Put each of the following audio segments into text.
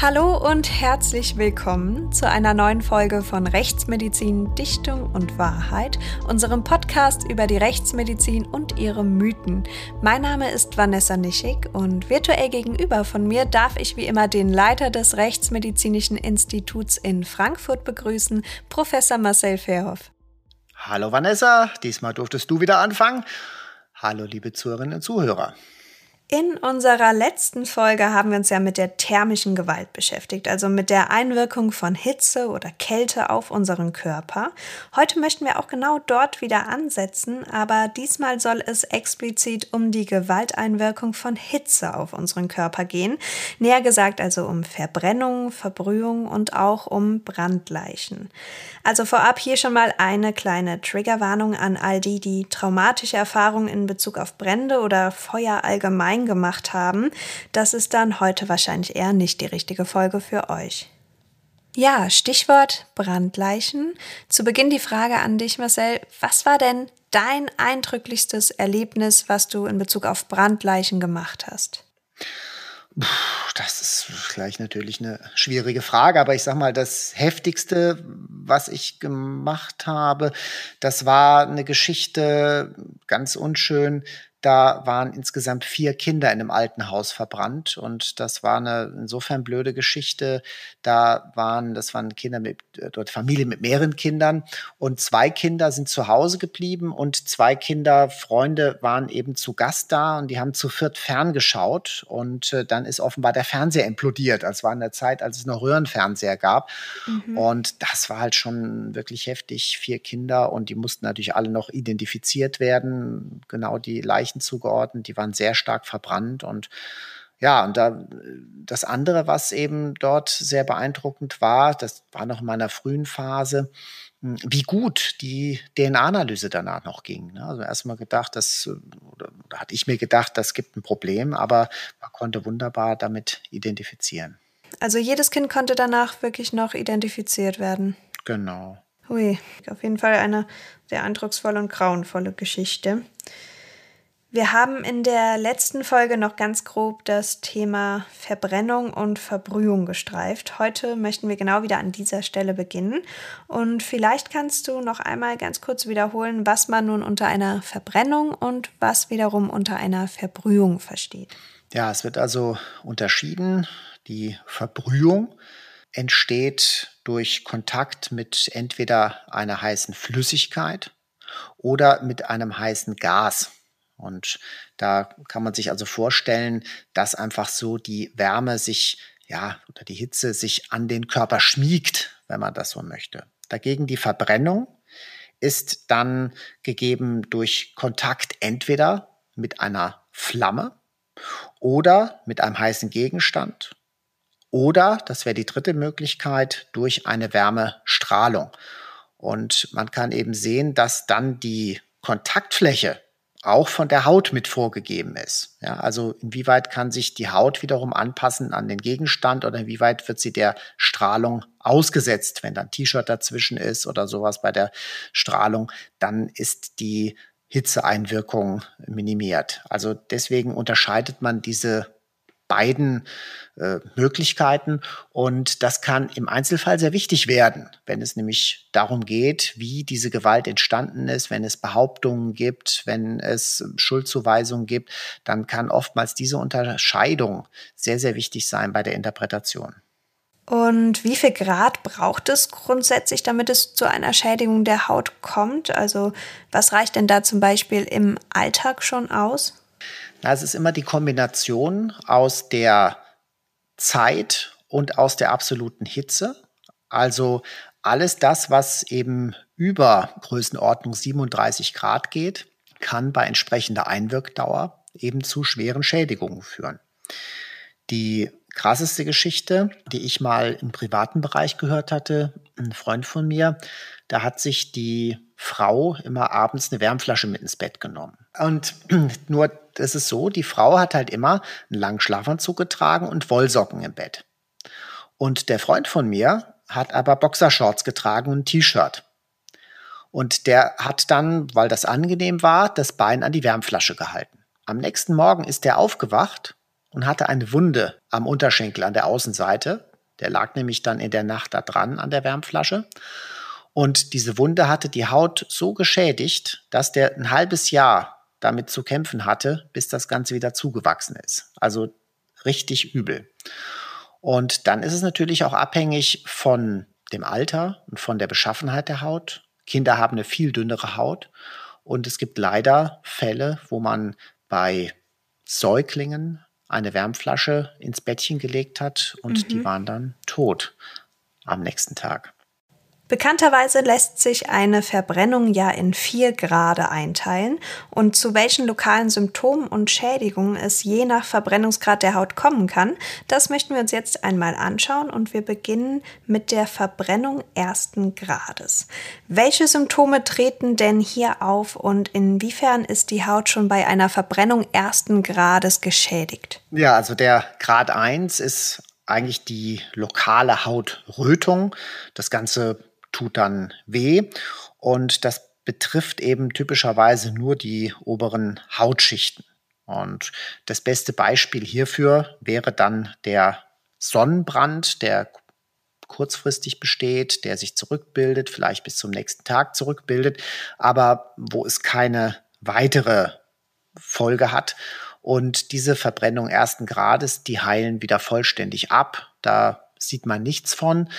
Hallo und herzlich willkommen zu einer neuen Folge von Rechtsmedizin, Dichtung und Wahrheit, unserem Podcast über die Rechtsmedizin und ihre Mythen. Mein Name ist Vanessa Nischig und virtuell gegenüber von mir darf ich wie immer den Leiter des Rechtsmedizinischen Instituts in Frankfurt begrüßen, Professor Marcel Verhoff. Hallo Vanessa, diesmal durftest du wieder anfangen. Hallo liebe Zuhörerinnen und Zuhörer. In unserer letzten Folge haben wir uns ja mit der thermischen Gewalt beschäftigt, also mit der Einwirkung von Hitze oder Kälte auf unseren Körper. Heute möchten wir auch genau dort wieder ansetzen, aber diesmal soll es explizit um die Gewalteinwirkung von Hitze auf unseren Körper gehen. Näher gesagt also um Verbrennung, Verbrühung und auch um Brandleichen. Also vorab hier schon mal eine kleine Triggerwarnung an all die, die traumatische Erfahrungen in Bezug auf Brände oder Feuer allgemein klein gemacht haben, das ist dann heute wahrscheinlich eher nicht die richtige Folge für euch. Ja, Stichwort Brandleichen. Zu Beginn die Frage an dich, Marcel. Was war denn dein eindrücklichstes Erlebnis, was du in Bezug auf Brandleichen gemacht hast? Das ist gleich natürlich eine schwierige Frage, aber ich sag mal, das heftigste, was ich gemacht habe, das war eine Geschichte, ganz unschön, da waren insgesamt vier Kinder in einem alten Haus verbrannt und das war eine insofern blöde Geschichte. Da waren, das waren Kinder mit, äh, dort Familie mit mehreren Kindern und zwei Kinder sind zu Hause geblieben und zwei Kinder, Freunde waren eben zu Gast da und die haben zu viert ferngeschaut und äh, dann ist offenbar der Fernseher implodiert. Das war in der Zeit, als es noch Röhrenfernseher gab mhm. und das war halt schon wirklich heftig. Vier Kinder und die mussten natürlich alle noch identifiziert werden. Genau die Leichen Bereichen zugeordnet, die waren sehr stark verbrannt und ja, und da das andere, was eben dort sehr beeindruckend war, das war noch in meiner frühen Phase, hm, wie gut die DNA-Analyse danach noch ging. Ne? Also erstmal gedacht, dass, oder, oder hatte ich mir gedacht, das gibt ein Problem, aber man konnte wunderbar damit identifizieren. Also jedes Kind konnte danach wirklich noch identifiziert werden. Genau. Hui, auf jeden Fall eine sehr eindrucksvolle und grauenvolle Geschichte. Wir haben in der letzten Folge noch ganz grob das Thema Verbrennung und Verbrühung gestreift. Heute möchten wir genau wieder an dieser Stelle beginnen. Und vielleicht kannst du noch einmal ganz kurz wiederholen, was man nun unter einer Verbrennung und was wiederum unter einer Verbrühung versteht. Ja, es wird also unterschieden. Die Verbrühung entsteht durch Kontakt mit entweder einer heißen Flüssigkeit oder mit einem heißen Gas. Und da kann man sich also vorstellen, dass einfach so die Wärme sich, ja, oder die Hitze sich an den Körper schmiegt, wenn man das so möchte. Dagegen die Verbrennung ist dann gegeben durch Kontakt entweder mit einer Flamme oder mit einem heißen Gegenstand oder, das wäre die dritte Möglichkeit, durch eine Wärmestrahlung. Und man kann eben sehen, dass dann die Kontaktfläche auch von der Haut mit vorgegeben ist. Ja, also inwieweit kann sich die Haut wiederum anpassen an den Gegenstand oder inwieweit wird sie der Strahlung ausgesetzt, wenn dann T-Shirt dazwischen ist oder sowas bei der Strahlung, dann ist die Hitzeeinwirkung minimiert. Also deswegen unterscheidet man diese beiden äh, Möglichkeiten. Und das kann im Einzelfall sehr wichtig werden, wenn es nämlich darum geht, wie diese Gewalt entstanden ist, wenn es Behauptungen gibt, wenn es Schuldzuweisungen gibt, dann kann oftmals diese Unterscheidung sehr, sehr wichtig sein bei der Interpretation. Und wie viel Grad braucht es grundsätzlich, damit es zu einer Schädigung der Haut kommt? Also was reicht denn da zum Beispiel im Alltag schon aus? Na, es ist immer die Kombination aus der Zeit und aus der absoluten Hitze. Also alles das, was eben über Größenordnung 37 Grad geht, kann bei entsprechender Einwirkdauer eben zu schweren Schädigungen führen. Die krasseste Geschichte, die ich mal im privaten Bereich gehört hatte, ein Freund von mir, da hat sich die Frau immer abends eine Wärmflasche mit ins Bett genommen. Und nur, das ist so, die Frau hat halt immer einen langen Schlafanzug getragen und Wollsocken im Bett. Und der Freund von mir hat aber Boxershorts getragen und ein T-Shirt. Und der hat dann, weil das angenehm war, das Bein an die Wärmflasche gehalten. Am nächsten Morgen ist er aufgewacht und hatte eine Wunde am Unterschenkel an der Außenseite, Der lag nämlich dann in der Nacht da dran an der Wärmflasche. Und diese Wunde hatte die Haut so geschädigt, dass der ein halbes Jahr damit zu kämpfen hatte, bis das Ganze wieder zugewachsen ist. Also richtig übel. Und dann ist es natürlich auch abhängig von dem Alter und von der Beschaffenheit der Haut. Kinder haben eine viel dünnere Haut. Und es gibt leider Fälle, wo man bei Säuglingen eine Wärmflasche ins Bettchen gelegt hat und mhm. die waren dann tot am nächsten Tag. Bekannterweise lässt sich eine Verbrennung ja in vier Grade einteilen und zu welchen lokalen Symptomen und Schädigungen es je nach Verbrennungsgrad der Haut kommen kann, das möchten wir uns jetzt einmal anschauen und wir beginnen mit der Verbrennung ersten Grades. Welche Symptome treten denn hier auf und inwiefern ist die Haut schon bei einer Verbrennung ersten Grades geschädigt? Ja, also der Grad 1 ist eigentlich die lokale Hautrötung. Das Ganze tut dann weh und das betrifft eben typischerweise nur die oberen Hautschichten. Und das beste Beispiel hierfür wäre dann der Sonnenbrand, der kurzfristig besteht, der sich zurückbildet, vielleicht bis zum nächsten Tag zurückbildet, aber wo es keine weitere Folge hat. Und diese Verbrennung ersten Grades, die heilen wieder vollständig ab. Da sieht man nichts von.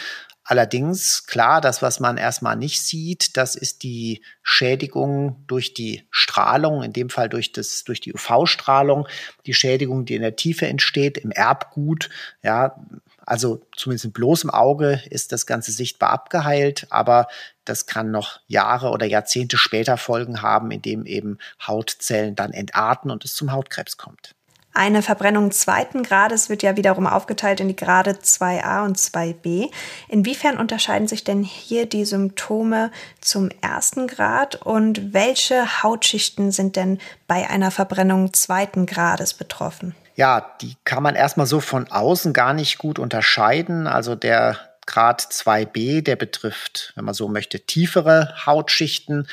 Allerdings, klar, das, was man erstmal nicht sieht, das ist die Schädigung durch die Strahlung, in dem Fall durch, das, durch die UV-Strahlung, die Schädigung, die in der Tiefe entsteht, im Erbgut. Ja, also zumindest mit bloßem Auge ist das Ganze sichtbar abgeheilt, aber das kann noch Jahre oder Jahrzehnte später Folgen haben, indem eben Hautzellen dann entarten und es zum Hautkrebs kommt. Eine Verbrennung zweiten Grades wird ja wiederum aufgeteilt in die Grade 2a und 2b. Inwiefern unterscheiden sich denn hier die Symptome zum ersten Grad und welche Hautschichten sind denn bei einer Verbrennung zweiten Grades betroffen? Ja, die kann man erstmal so von außen gar nicht gut unterscheiden. Also der Grad 2b, der betrifft, wenn man so möchte, tiefere Hautschichten.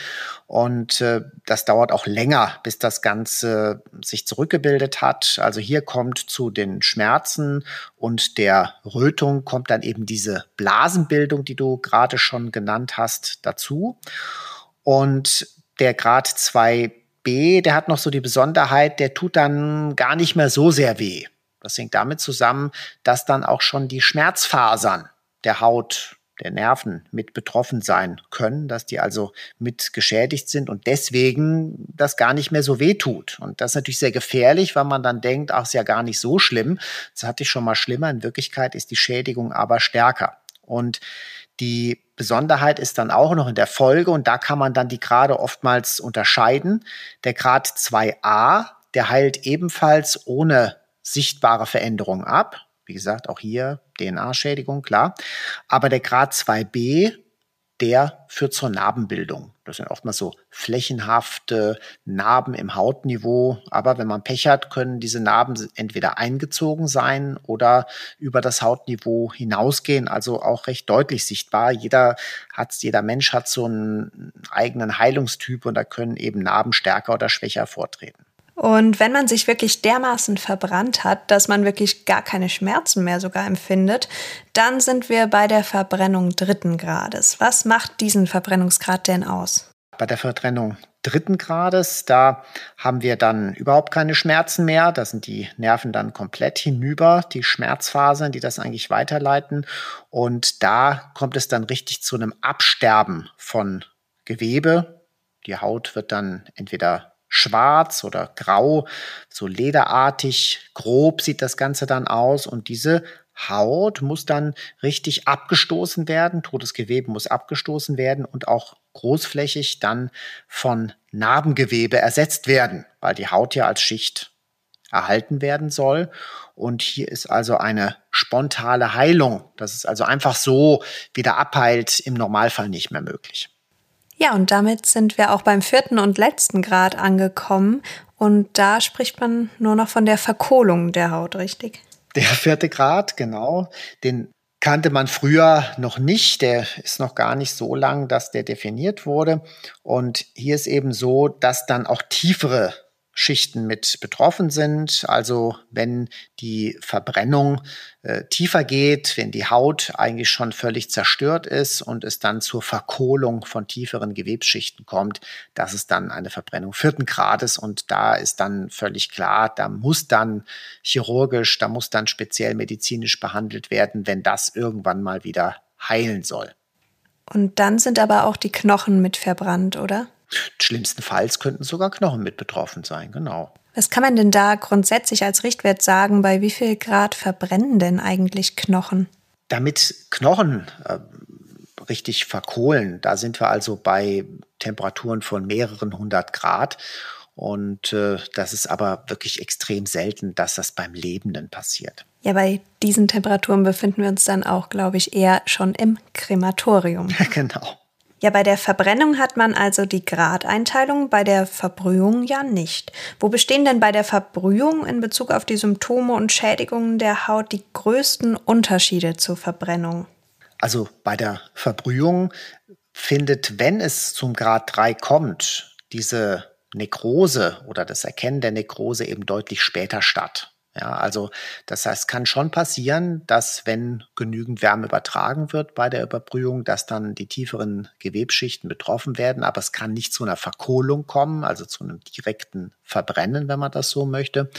Und äh, das dauert auch länger, bis das Ganze sich zurückgebildet hat. Also hier kommt zu den Schmerzen und der Rötung kommt dann eben diese Blasenbildung, die du gerade schon genannt hast, dazu. Und der Grad 2b, der hat noch so die Besonderheit, der tut dann gar nicht mehr so sehr weh. Das hängt damit zusammen, dass dann auch schon die Schmerzfasern der Haut, der Nerven mit betroffen sein können, dass die also mit geschädigt sind und deswegen das gar nicht mehr so weh tut. Und das ist natürlich sehr gefährlich, weil man dann denkt, ach, ist ja gar nicht so schlimm. Das hatte ich schon mal schlimmer. In Wirklichkeit ist die Schädigung aber stärker. Und die Besonderheit ist dann auch noch in der Folge, und da kann man dann die Grade oftmals unterscheiden. Der Grad 2a, der heilt ebenfalls ohne sichtbare Veränderung ab. Wie gesagt, auch hier DNA-Schädigung, klar. Aber der Grad 2b, der führt zur Narbenbildung. Das sind oftmals so flächenhafte Narben im Hautniveau. Aber wenn man Pech hat, können diese Narben entweder eingezogen sein oder über das Hautniveau hinausgehen, also auch recht deutlich sichtbar. Jeder hat, jeder Mensch hat so einen eigenen Heilungstyp und da können eben Narben stärker oder schwächer vortreten. Und wenn man sich wirklich dermaßen verbrannt hat, dass man wirklich gar keine Schmerzen mehr sogar empfindet, dann sind wir bei der Verbrennung dritten Grades. Was macht diesen Verbrennungsgrad denn aus? Bei der Verbrennung dritten Grades, da haben wir dann überhaupt keine Schmerzen mehr. Da sind die Nerven dann komplett hinüber, die Schmerzfasern, die das eigentlich weiterleiten. Und da kommt es dann richtig zu einem Absterben von Gewebe. Die Haut wird dann entweder schwarz oder grau, so lederartig, grob sieht das Ganze dann aus und diese Haut muss dann richtig abgestoßen werden, totes Gewebe muss abgestoßen werden und auch großflächig dann von Narbengewebe ersetzt werden, weil die Haut ja als Schicht erhalten werden soll. Und hier ist also eine spontane Heilung. Das ist also einfach so wieder abheilt im Normalfall nicht mehr möglich. Ja, und damit sind wir auch beim vierten und letzten Grad angekommen. Und da spricht man nur noch von der Verkohlung der Haut, richtig? Der vierte Grad, genau. Den kannte man früher noch nicht. Der ist noch gar nicht so lang, dass der definiert wurde. Und hier ist eben so, dass dann auch tiefere Schichten mit betroffen sind. Also wenn die Verbrennung äh, tiefer geht, wenn die Haut eigentlich schon völlig zerstört ist und es dann zur Verkohlung von tieferen Gewebsschichten kommt, das ist dann eine Verbrennung vierten Grades und da ist dann völlig klar, da muss dann chirurgisch, da muss dann speziell medizinisch behandelt werden, wenn das irgendwann mal wieder heilen soll. Und dann sind aber auch die Knochen mit verbrannt, oder? Schlimmstenfalls könnten sogar Knochen mit betroffen sein, genau. Was kann man denn da grundsätzlich als Richtwert sagen? Bei wie viel Grad verbrennen denn eigentlich Knochen? Damit Knochen äh, richtig verkohlen, da sind wir also bei Temperaturen von mehreren hundert Grad. Und äh, das ist aber wirklich extrem selten, dass das beim Lebenden passiert. Ja, bei diesen Temperaturen befinden wir uns dann auch, glaube ich, eher schon im Krematorium. genau. Ja, bei der Verbrennung hat man also die Gradeinteilung, bei der Verbrühung ja nicht. Wo bestehen denn bei der Verbrühung in Bezug auf die Symptome und Schädigungen der Haut die größten Unterschiede zur Verbrennung? Also bei der Verbrühung findet, wenn es zum Grad 3 kommt, diese Nekrose oder das Erkennen der Nekrose eben deutlich später statt. Ja, also das heißt, kann schon passieren, dass wenn genügend Wärme übertragen wird bei der Überbrühung, dass dann die tieferen Gewebschichten betroffen werden, aber es kann nicht zu einer Verkohlung kommen, also zu einem direkten Verbrennen, wenn man das so möchte.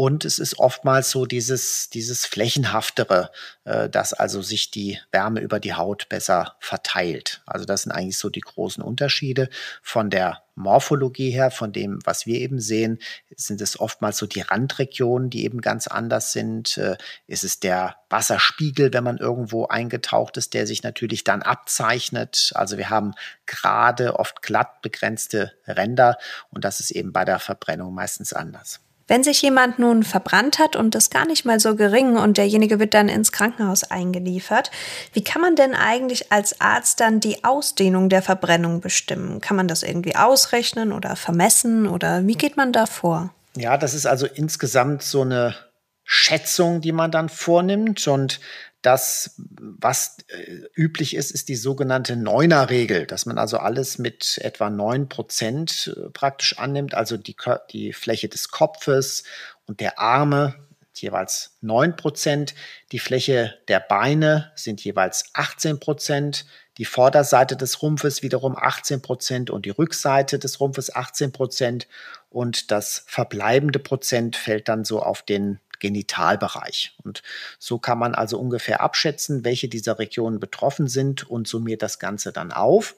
Und es ist oftmals so dieses, dieses Flächenhaftere, äh, dass also sich die Wärme über die Haut besser verteilt. Also das sind eigentlich so die großen Unterschiede. Von der Morphologie her, von dem, was wir eben sehen, sind es oftmals so die Randregionen, die eben ganz anders sind. Äh, ist es der Wasserspiegel, wenn man irgendwo eingetaucht ist, der sich natürlich dann abzeichnet. Also wir haben gerade, oft glatt begrenzte Ränder und das ist eben bei der Verbrennung meistens anders. Wenn sich jemand nun verbrannt hat und das gar nicht mal so gering und derjenige wird dann ins Krankenhaus eingeliefert, wie kann man denn eigentlich als Arzt dann die Ausdehnung der Verbrennung bestimmen? Kann man das irgendwie ausrechnen oder vermessen oder wie geht man da vor? Ja, das ist also insgesamt so eine Schätzung, die man dann vornimmt und das, was äh, üblich ist, ist die sogenannte Neuner-Regel, dass man also alles mit etwa neun Prozent äh, praktisch annimmt, also die, die Fläche des Kopfes und der Arme jeweils neun Prozent, die Fläche der Beine sind jeweils 18 Prozent, die Vorderseite des Rumpfes wiederum 18 Prozent und die Rückseite des Rumpfes 18 Prozent und das verbleibende Prozent fällt dann so auf den Genitalbereich. Und so kann man also ungefähr abschätzen, welche dieser Regionen betroffen sind und summiert das Ganze dann auf.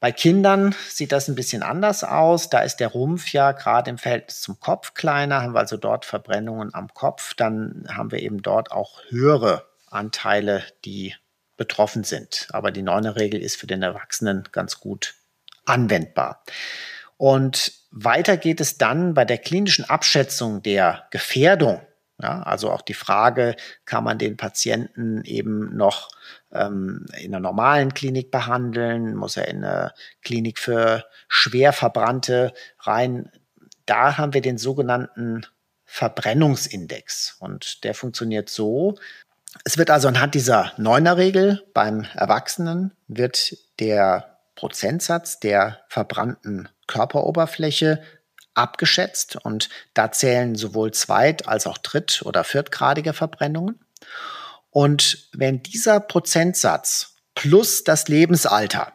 Bei Kindern sieht das ein bisschen anders aus. Da ist der Rumpf ja gerade im Verhältnis zum Kopf kleiner, haben wir also dort Verbrennungen am Kopf. Dann haben wir eben dort auch höhere Anteile, die betroffen sind. Aber die neune Regel ist für den Erwachsenen ganz gut anwendbar. Und weiter geht es dann bei der klinischen Abschätzung der Gefährdung. Ja, also auch die Frage, kann man den Patienten eben noch ähm, in einer normalen Klinik behandeln? Muss er in eine Klinik für schwer Verbrannte rein? Da haben wir den sogenannten Verbrennungsindex. Und der funktioniert so. Es wird also anhand dieser Neuner-Regel beim Erwachsenen wird der Prozentsatz der verbrannten Körperoberfläche abgeschätzt und da zählen sowohl zweit- als auch dritt- oder viertgradige Verbrennungen. Und wenn dieser Prozentsatz plus das Lebensalter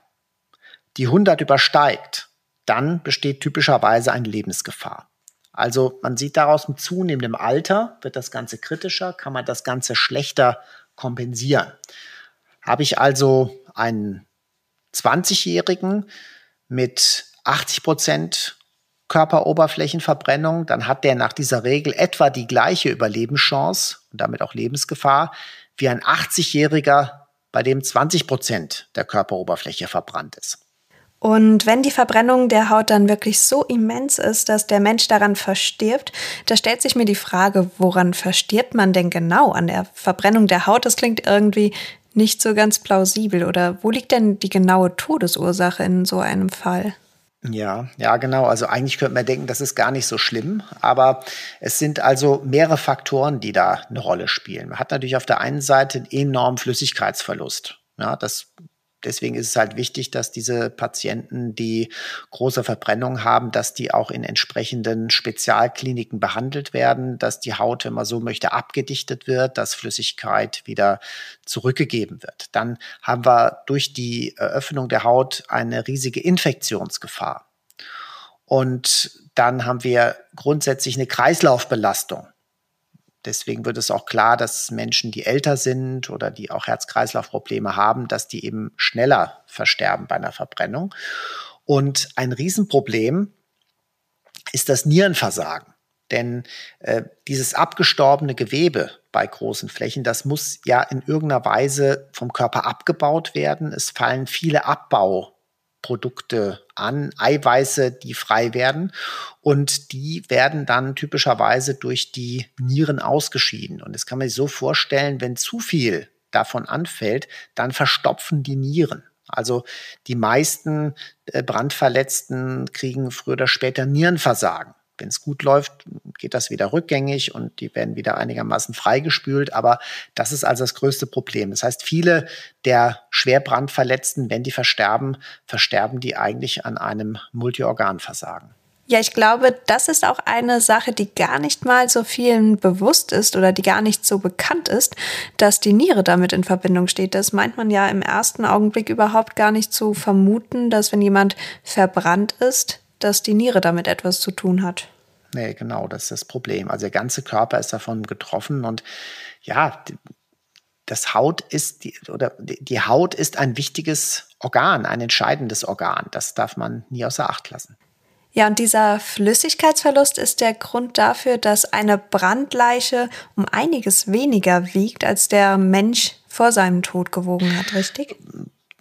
die 100 übersteigt, dann besteht typischerweise eine Lebensgefahr. Also man sieht daraus mit zunehmendem Alter wird das Ganze kritischer, kann man das Ganze schlechter kompensieren. Habe ich also einen 20-Jährigen mit 80 Prozent Körperoberflächenverbrennung, dann hat der nach dieser Regel etwa die gleiche Überlebenschance und damit auch Lebensgefahr wie ein 80-Jähriger, bei dem 20 Prozent der Körperoberfläche verbrannt ist. Und wenn die Verbrennung der Haut dann wirklich so immens ist, dass der Mensch daran verstirbt, da stellt sich mir die Frage, woran verstirbt man denn genau an der Verbrennung der Haut? Das klingt irgendwie nicht so ganz plausibel. Oder wo liegt denn die genaue Todesursache in so einem Fall? Ja, ja, genau. Also eigentlich könnte man denken, das ist gar nicht so schlimm, aber es sind also mehrere Faktoren, die da eine Rolle spielen. Man hat natürlich auf der einen Seite einen enormen Flüssigkeitsverlust. Ja, das deswegen ist es halt wichtig, dass diese Patienten, die große Verbrennungen haben, dass die auch in entsprechenden Spezialkliniken behandelt werden, dass die Haut, wenn man so möchte, abgedichtet wird, dass Flüssigkeit wieder zurückgegeben wird. Dann haben wir durch die Eröffnung der Haut eine riesige Infektionsgefahr. Und dann haben wir grundsätzlich eine Kreislaufbelastung. Deswegen wird es auch klar, dass Menschen, die älter sind oder die auch Herz-Kreislauf-Probleme haben, dass die eben schneller versterben bei einer Verbrennung. Und ein Riesenproblem ist das Nierenversagen. Denn äh, dieses abgestorbene Gewebe bei großen Flächen, das muss ja in irgendeiner Weise vom Körper abgebaut werden. Es fallen viele Abbau Produkte an, Eiweiße, die frei werden. Und die werden dann typischerweise durch die Nieren ausgeschieden. Und das kann man sich so vorstellen, wenn zu viel davon anfällt, dann verstopfen die Nieren. Also die meisten äh, Brandverletzten kriegen früher oder später Nierenversagen. Wenn es gut läuft, geht das wieder rückgängig und die werden wieder einigermaßen freigespült. Aber das ist also das größte Problem. Das heißt, viele der Schwerbrandverletzten, wenn die versterben, versterben die eigentlich an einem Multiorganversagen. Ja, ich glaube, das ist auch eine Sache, die gar nicht mal so vielen bewusst ist oder die gar nicht so bekannt ist, dass die Niere damit in Verbindung steht. Das meint man ja im ersten Augenblick überhaupt gar nicht zu vermuten, dass wenn jemand verbrannt ist, dass die Niere damit etwas zu tun hat. Nee, genau, das ist das Problem. Also der ganze Körper ist davon getroffen und ja, das Haut ist die, oder die Haut ist ein wichtiges Organ, ein entscheidendes Organ. Das darf man nie außer Acht lassen. Ja, und dieser Flüssigkeitsverlust ist der Grund dafür, dass eine Brandleiche um einiges weniger wiegt, als der Mensch vor seinem Tod gewogen hat, richtig?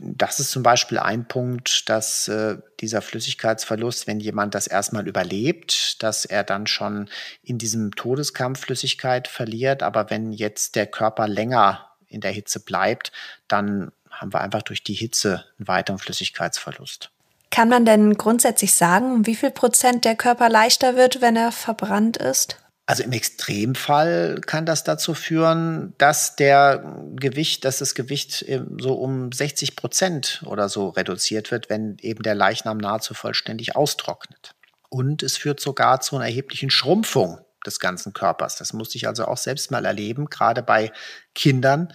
Das ist zum Beispiel ein Punkt, dass äh, dieser Flüssigkeitsverlust, wenn jemand das erstmal überlebt, dass er dann schon in diesem Todeskampf Flüssigkeit verliert. Aber wenn jetzt der Körper länger in der Hitze bleibt, dann haben wir einfach durch die Hitze einen weiteren Flüssigkeitsverlust. Kann man denn grundsätzlich sagen, wie viel Prozent der Körper leichter wird, wenn er verbrannt ist? Also im Extremfall kann das dazu führen, dass der Gewicht, dass das Gewicht so um 60 Prozent oder so reduziert wird, wenn eben der Leichnam nahezu vollständig austrocknet. Und es führt sogar zu einer erheblichen Schrumpfung des ganzen Körpers. Das musste ich also auch selbst mal erleben. Gerade bei Kindern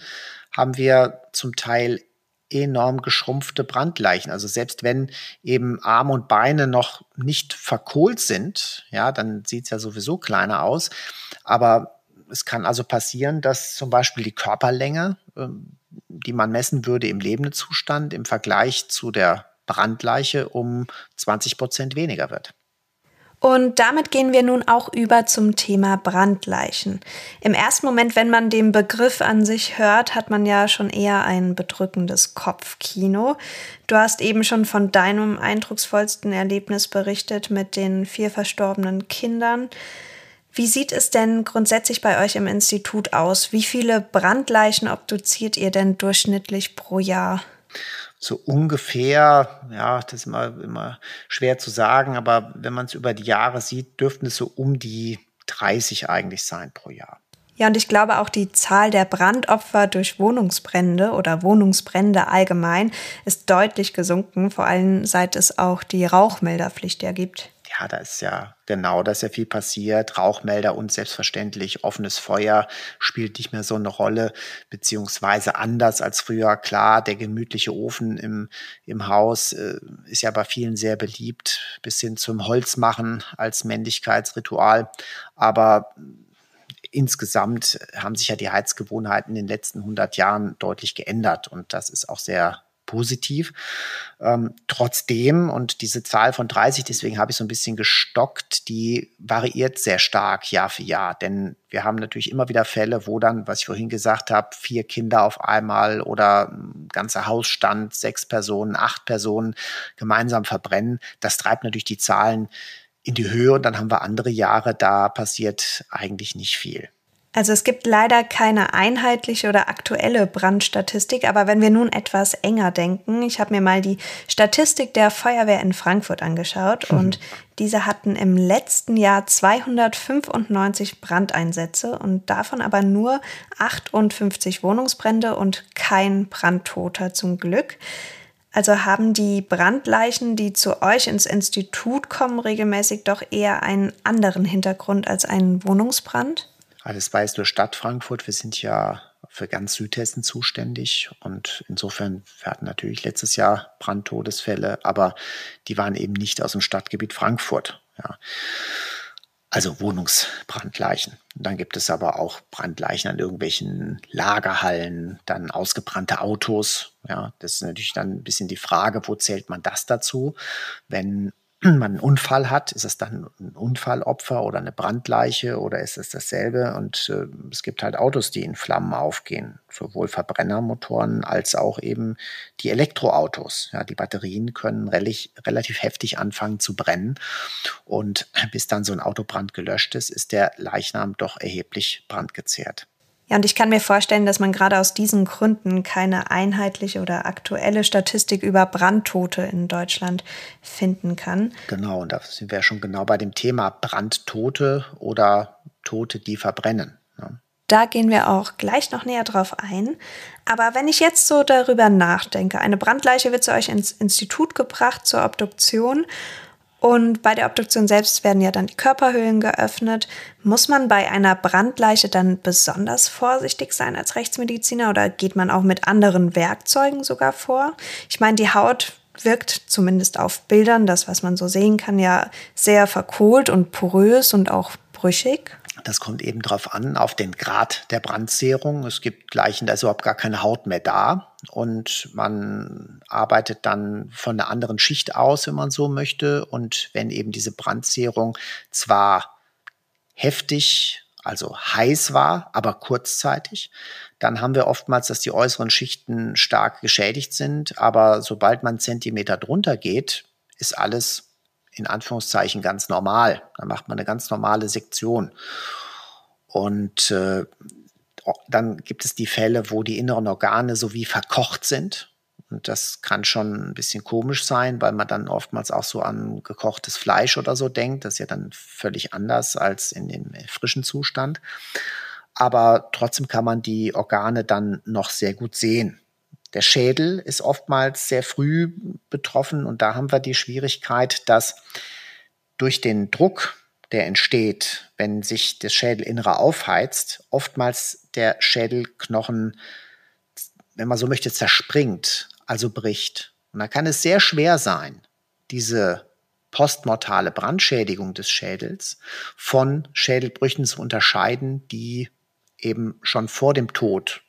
haben wir zum Teil enorm geschrumpfte Brandleichen. Also selbst wenn eben Arme und Beine noch nicht verkohlt sind, ja, dann sieht es ja sowieso kleiner aus. Aber es kann also passieren, dass zum Beispiel die Körperlänge, ähm, die man messen würde im lebenden Zustand, im Vergleich zu der Brandleiche um 20 Prozent weniger wird. Und damit gehen wir nun auch über zum Thema Brandleichen. Im ersten Moment, wenn man den Begriff an sich hört, hat man ja schon eher ein bedrückendes Kopfkino. Du hast eben schon von deinem eindrucksvollsten Erlebnis berichtet mit den vier verstorbenen Kindern. Wie sieht es denn grundsätzlich bei euch im Institut aus? Wie viele Brandleichen obduziert ihr denn durchschnittlich pro Jahr? So ungefähr, ja, das ist immer, immer schwer zu sagen, aber wenn man es über die Jahre sieht, dürften es so um die 30 eigentlich sein pro Jahr. Ja, und ich glaube auch die Zahl der Brandopfer durch Wohnungsbrände oder Wohnungsbrände allgemein ist deutlich gesunken, vor allem seit es auch die Rauchmelderpflicht ja gibt ja, da ist ja genau, da ist ja viel passiert. Rauchmelder und selbstverständlich offenes Feuer spielt nicht mehr so eine Rolle, beziehungsweise anders als früher. Klar, der gemütliche Ofen im, im Haus äh, ist ja bei vielen sehr beliebt, bis hin zum Holzmachen als Männlichkeitsritual. Aber insgesamt haben sich ja die Heizgewohnheiten in den letzten 100 Jahren deutlich geändert und das ist auch sehr positiv. Ähm, trotzdem, und diese Zahl von 30, deswegen habe ich so ein bisschen gestockt, die variiert sehr stark Jahr für Jahr. Denn wir haben natürlich immer wieder Fälle, wo dann, was ich vorhin gesagt habe, vier Kinder auf einmal oder ein ganzer Hausstand, sechs Personen, acht Personen gemeinsam verbrennen. Das treibt natürlich die Zahlen in die Höhe und dann haben wir andere Jahre, da passiert eigentlich nicht viel. Also es gibt leider keine einheitliche oder aktuelle Brandstatistik, aber wenn wir nun etwas enger denken, ich habe mir mal die Statistik der Feuerwehr in Frankfurt angeschaut mhm. und diese hatten im letzten Jahr 295 Brandeinsätze und davon aber nur 58 Wohnungsbrände und kein Brandtoter zum Glück. Also haben die Brandleichen, die zu euch ins Institut kommen, regelmäßig doch eher einen anderen Hintergrund als einen Wohnungsbrand? Alles weiß nur Stadt Frankfurt. Wir sind ja für ganz Südhessen zuständig und insofern, wir hatten natürlich letztes Jahr Brandtodesfälle, aber die waren eben nicht aus dem Stadtgebiet Frankfurt. Ja. Also Wohnungsbrandleichen. dann gibt es aber auch Brandleichen an irgendwelchen Lagerhallen, dann ausgebrannte Autos. Ja, das ist natürlich dann ein bisschen die Frage, wo zählt man das dazu? Wenn man einen Unfall hat, ist es dann ein Unfallopfer oder eine Brandleiche oder ist es dasselbe? Und äh, es gibt halt Autos, die in Flammen aufgehen, sowohl Verbrennermotoren als auch eben die Elektroautos. Ja, die Batterien können relativ, relativ heftig anfangen zu brennen und bis dann so ein Autobrand gelöscht ist, ist der Leichnam doch erheblich brandgezehrt. Ja, und ich kann mir vorstellen, dass man gerade aus diesen Gründen keine einheitliche oder aktuelle Statistik über Brandtote in Deutschland finden kann. Genau, und da sind wir schon genau bei dem Thema Brandtote oder Tote, die verbrennen. Ne? Da gehen wir auch gleich noch näher drauf ein. Aber wenn ich jetzt so darüber nachdenke, eine Brandleiche wird zu euch ins Institut gebracht zur Obduktion und bei der Obduktion selbst werden ja dann die Körperhöhlen geöffnet. Muss man bei einer Brandleiche dann besonders vorsichtig sein als Rechtsmediziner oder geht man auch mit anderen Werkzeugen sogar vor? Ich meine, die Haut wirkt zumindest auf Bildern, das, was man so sehen kann, ja sehr verkohlt und porös und auch brüchig. Das kommt eben darauf an, auf den Grad der Brandsehrung. Es gibt Leichen, da ist überhaupt gar keine Haut mehr da. Und man arbeitet dann von einer anderen Schicht aus, wenn man so möchte. Und wenn eben diese Brandsehrung zwar heftig, also heiß war, aber kurzzeitig, dann haben wir oftmals, dass die äußeren Schichten stark geschädigt sind. Aber sobald man Zentimeter drunter geht, ist alles in Anführungszeichen ganz normal. Dann macht man eine ganz normale Sektion. Und äh, dann gibt es die Fälle, wo die inneren Organe so wie verkocht sind. Und das kann schon ein bisschen komisch sein, weil man dann oftmals auch so an gekochtes Fleisch oder so denkt. Das ist ja dann völlig anders als in dem frischen Zustand. Aber trotzdem kann man die Organe dann noch sehr gut sehen. Der Schädel ist oftmals sehr früh betroffen und da haben wir die Schwierigkeit, dass durch den Druck, der entsteht, wenn sich das Schädelinnere aufheizt, oftmals der Schädelknochen, wenn man so möchte, zerspringt, also bricht. Und da kann es sehr schwer sein, diese postmortale Brandschädigung des Schädels von Schädelbrüchen zu unterscheiden, die eben schon vor dem Tod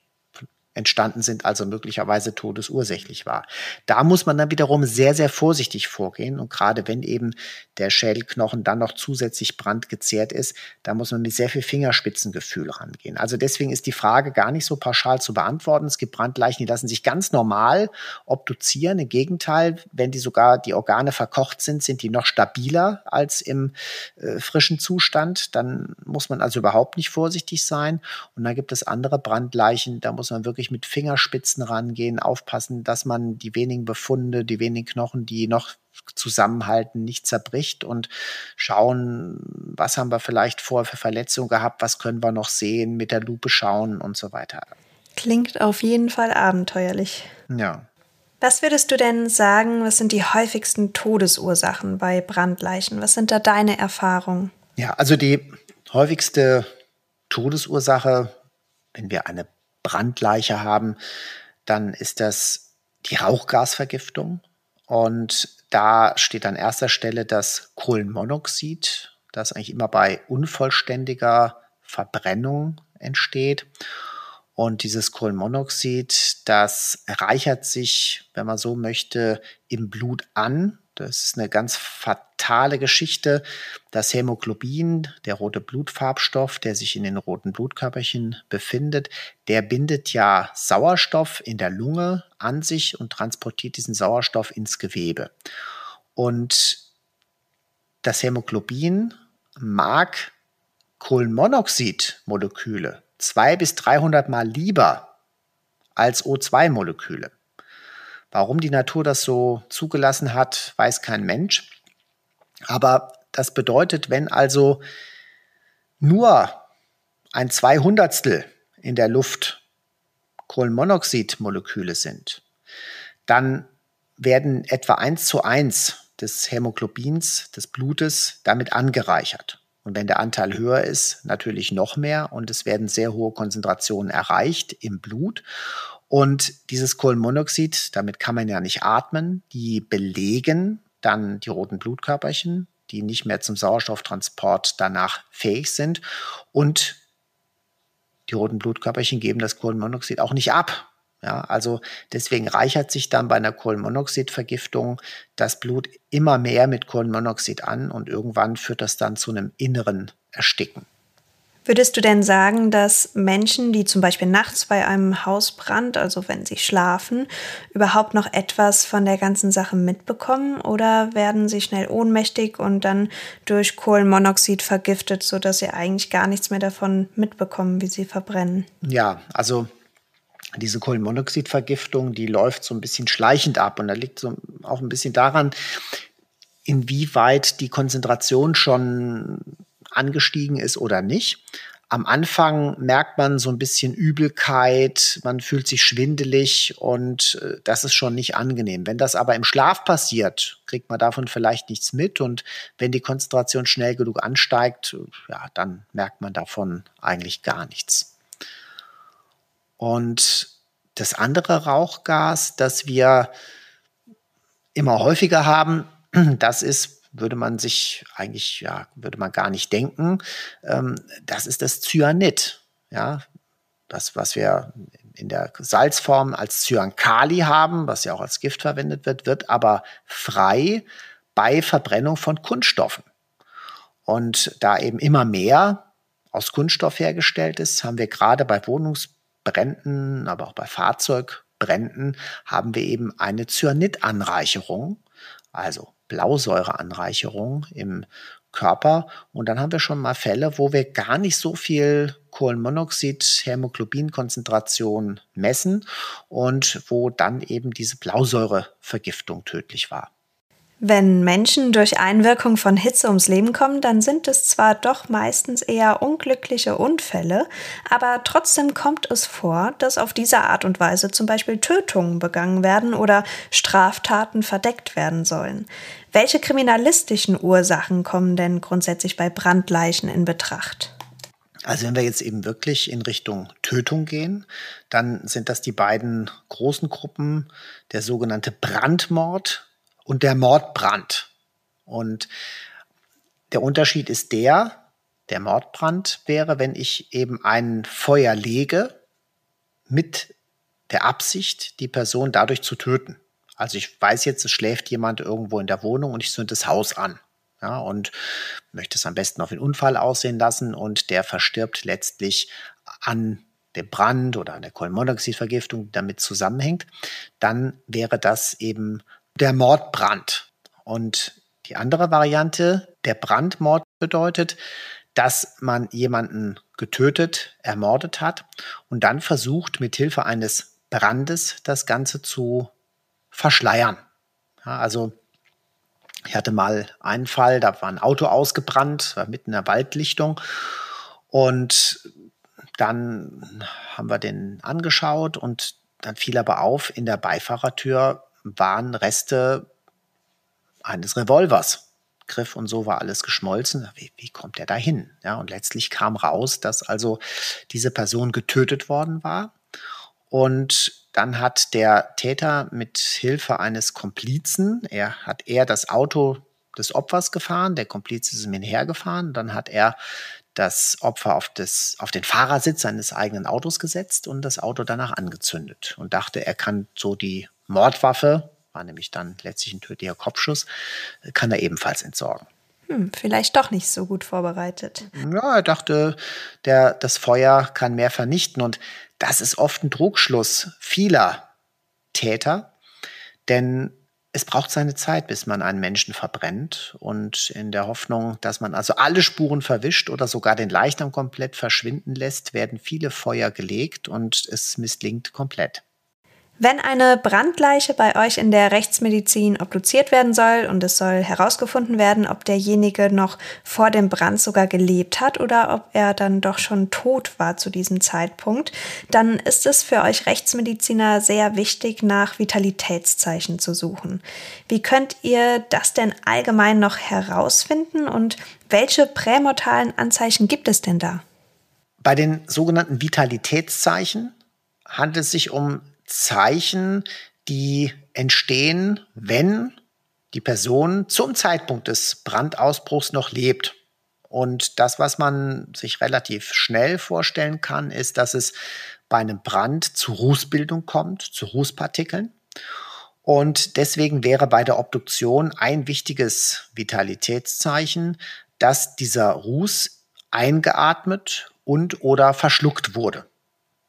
entstanden sind, also möglicherweise todesursächlich war. Da muss man dann wiederum sehr, sehr vorsichtig vorgehen. Und gerade wenn eben der Schädelknochen dann noch zusätzlich brandgezehrt ist, da muss man mit sehr viel Fingerspitzengefühl rangehen. Also deswegen ist die Frage gar nicht so pauschal zu beantworten. Es gibt Brandleichen, die lassen sich ganz normal obduzieren. Im Gegenteil, wenn die sogar die Organe verkocht sind, sind die noch stabiler als im äh, frischen Zustand. Dann muss man also überhaupt nicht vorsichtig sein. Und dann gibt es andere Brandleichen, da muss man wirklich wirklich mit Fingerspitzen rangehen, aufpassen, dass man die wenigen Befunde, die wenigen Knochen, die noch zusammenhalten, nicht zerbricht und schauen, was haben wir vielleicht vorher für Verletzungen gehabt, was können wir noch sehen, mit der Lupe schauen und so weiter. Klingt auf jeden Fall abenteuerlich. Ja. Was würdest du denn sagen, was sind die häufigsten Todesursachen bei Brandleichen? Was sind da deine Erfahrungen? Ja, also die häufigste Todesursache, wenn wir eine Brandleiche haben, dann ist das die Rauchgasvergiftung. Und da steht an erster Stelle das Kohlenmonoxid, das eigentlich immer bei unvollständiger Verbrennung entsteht. Und dieses Kohlenmonoxid, das reichert sich, wenn man so möchte, im Blut an. Das ist eine ganz fatale Geschichte. Das Hämoglobin, der rote Blutfarbstoff, der sich in den roten Blutkörperchen befindet, der bindet ja Sauerstoff in der Lunge an sich und transportiert diesen Sauerstoff ins Gewebe. Und das Hämoglobin mag Kohlenmonoxidmoleküle zwei bis 300 Mal lieber als O2-Moleküle. Warum die Natur das so zugelassen hat, weiß kein Mensch. Aber das bedeutet, wenn also nur ein Zweihundertstel in der Luft Kohlenmonoxidmoleküle sind, dann werden etwa eins zu eins des Hämoglobins, des Blutes, damit angereichert. Und wenn der Anteil höher ist, natürlich noch mehr und es werden sehr hohe Konzentrationen erreicht im Blut. Und dieses Kohlenmonoxid, damit kann man ja nicht atmen, die belegen dann die roten Blutkörperchen, die nicht mehr zum Sauerstofftransport danach fähig sind. Und die roten Blutkörperchen geben das Kohlenmonoxid auch nicht ab. Ja, also deswegen reichert sich dann bei einer Kohlenmonoxidvergiftung das Blut immer mehr mit Kohlenmonoxid an und irgendwann führt das dann zu einem inneren Ersticken. Würdest du denn sagen, dass Menschen, die zum Beispiel nachts bei einem Hausbrand, also wenn sie schlafen, überhaupt noch etwas von der ganzen Sache mitbekommen oder werden sie schnell ohnmächtig und dann durch Kohlenmonoxid vergiftet, sodass sie eigentlich gar nichts mehr davon mitbekommen, wie sie verbrennen? Ja, also diese Kohlenmonoxidvergiftung, die läuft so ein bisschen schleichend ab und da liegt so auch ein bisschen daran, inwieweit die Konzentration schon angestiegen ist oder nicht. Am Anfang merkt man so ein bisschen Übelkeit, man fühlt sich schwindelig und äh, das ist schon nicht angenehm. Wenn das aber im Schlaf passiert, kriegt man davon vielleicht nichts mit und wenn die Konzentration schnell genug ansteigt, ja, dann merkt man davon eigentlich gar nichts. Und das andere Rauchgas, das wir immer häufiger haben, das ist würde man sich eigentlich, ja, würde man gar nicht denken. Ähm, das ist das Cyanid. Ja, das, was wir in der Salzform als Cyankali haben, was ja auch als Gift verwendet wird, wird aber frei bei Verbrennung von Kunststoffen. Und da eben immer mehr aus Kunststoff hergestellt ist, haben wir gerade bei Wohnungsbränden, aber auch bei Fahrzeugbränden, haben wir eben eine Cyanidanreicherung. Also Blausäureanreicherung im Körper. Und dann haben wir schon mal Fälle, wo wir gar nicht so viel Kohlenmonoxid, Hämoglobinkonzentration messen und wo dann eben diese Blausäurevergiftung tödlich war. Wenn Menschen durch Einwirkung von Hitze ums Leben kommen, dann sind es zwar doch meistens eher unglückliche Unfälle, aber trotzdem kommt es vor, dass auf diese Art und Weise zum Beispiel Tötungen begangen werden oder Straftaten verdeckt werden sollen. Welche kriminalistischen Ursachen kommen denn grundsätzlich bei Brandleichen in Betracht? Also wenn wir jetzt eben wirklich in Richtung Tötung gehen, dann sind das die beiden großen Gruppen, der sogenannte Brandmord und der Mordbrand. Und der Unterschied ist der, der Mordbrand wäre, wenn ich eben ein Feuer lege mit der Absicht, die Person dadurch zu töten. Also ich weiß jetzt, es schläft jemand irgendwo in der Wohnung und ich zünde das Haus an. Ja, und möchte es am besten auf den Unfall aussehen lassen und der verstirbt letztlich an dem Brand oder an der Kohlenmonoxidvergiftung, die damit zusammenhängt, dann wäre das eben der Mordbrand. Und die andere Variante, der Brandmord bedeutet, dass man jemanden getötet, ermordet hat und dann versucht, mit Hilfe eines Brandes das Ganze zu verschleiern. Ja, also ich hatte mal einen Fall, da war ein Auto ausgebrannt, war mitten in der Waldlichtung und dann haben wir den angeschaut und dann fiel aber auf, in der Beifahrertür waren Reste eines Revolvers. Griff und so war alles geschmolzen. Wie, wie kommt er da hin? Ja, und letztlich kam raus, dass also diese Person getötet worden war. Und dann hat der Täter mit Hilfe eines Komplizen, er hat er das Auto des Opfers gefahren, der Kompliz ist ihm hinhergefahren, dann hat er das Opfer auf, das, auf den Fahrersitz seines eigenen Autos gesetzt und das Auto danach angezündet und dachte, er kann so die Mordwaffe, war nämlich dann letztlich ein tödlicher Kopfschuss, kann er ebenfalls entsorgen. Hm, vielleicht doch nicht so gut vorbereitet. Ja, er dachte, der, das Feuer kann mehr vernichten und das ist oft ein Trugschluss vieler Täter, denn es braucht seine Zeit, bis man einen Menschen verbrennt und in der Hoffnung, dass man also alle Spuren verwischt oder sogar den Leichnam komplett verschwinden lässt, werden viele Feuer gelegt und es misslingt komplett. Wenn eine Brandleiche bei euch in der Rechtsmedizin obduziert werden soll und es soll herausgefunden werden, ob derjenige noch vor dem Brand sogar gelebt hat oder ob er dann doch schon tot war zu diesem Zeitpunkt, dann ist es für euch Rechtsmediziner sehr wichtig, nach Vitalitätszeichen zu suchen. Wie könnt ihr das denn allgemein noch herausfinden und welche prämortalen Anzeichen gibt es denn da? Bei den sogenannten Vitalitätszeichen handelt es sich um Zeichen, die entstehen, wenn die Person zum Zeitpunkt des Brandausbruchs noch lebt. Und das, was man sich relativ schnell vorstellen kann, ist, dass es bei einem Brand zu Rußbildung kommt, zu Rußpartikeln. Und deswegen wäre bei der Obduktion ein wichtiges Vitalitätszeichen, dass dieser Ruß eingeatmet und oder verschluckt wurde.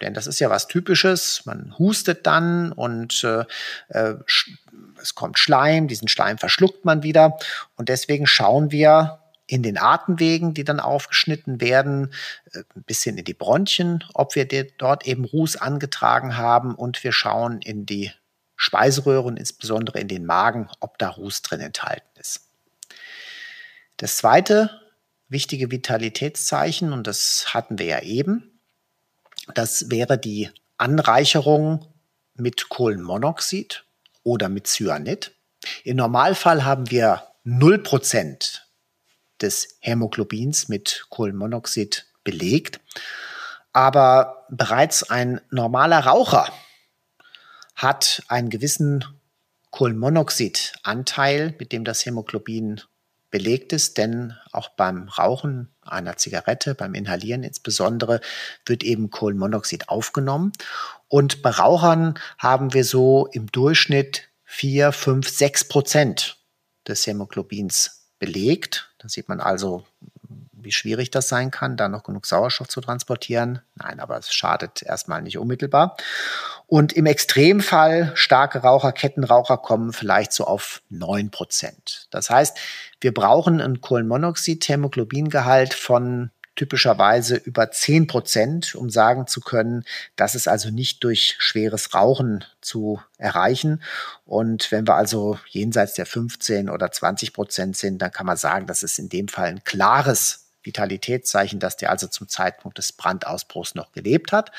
Denn das ist ja was Typisches. Man hustet dann und äh, äh es kommt Schleim, diesen Schleim verschluckt man wieder. Und deswegen schauen wir in den Atemwegen, die dann aufgeschnitten werden, äh, ein bisschen in die Bronchien, ob wir dort eben Ruß angetragen haben. Und wir schauen in die Speiseröhren, insbesondere in den Magen, ob da Ruß drin enthalten ist. Das zweite wichtige Vitalitätszeichen, und das hatten wir ja eben, das wäre die Anreicherung mit Kohlenmonoxid oder mit Cyanid. Im Normalfall haben wir 0% des Hämoglobins mit Kohlenmonoxid belegt. Aber bereits ein normaler Raucher hat einen gewissen Kohlenmonoxidanteil, mit dem das Hämoglobin belegt ist, denn auch beim Rauchen einer Zigarette, beim Inhalieren insbesondere, wird eben Kohlenmonoxid aufgenommen. Und bei Rauchern haben wir so im Durchschnitt vier, fünf, sechs Prozent des Hämoglobins belegt. Da sieht man also, wie schwierig das sein kann, da noch genug Sauerstoff zu transportieren. Nein, aber es schadet erstmal nicht unmittelbar. Und im Extremfall starke Raucher, Kettenraucher kommen vielleicht so auf neun Prozent. Das heißt, wir brauchen ein Kohlenmonoxid-Hämoglobingehalt von typischerweise über 10 Prozent, um sagen zu können, das ist also nicht durch schweres Rauchen zu erreichen. Und wenn wir also jenseits der 15 oder 20 Prozent sind, dann kann man sagen, das ist in dem Fall ein klares Vitalitätszeichen, dass der also zum Zeitpunkt des Brandausbruchs noch gelebt hat.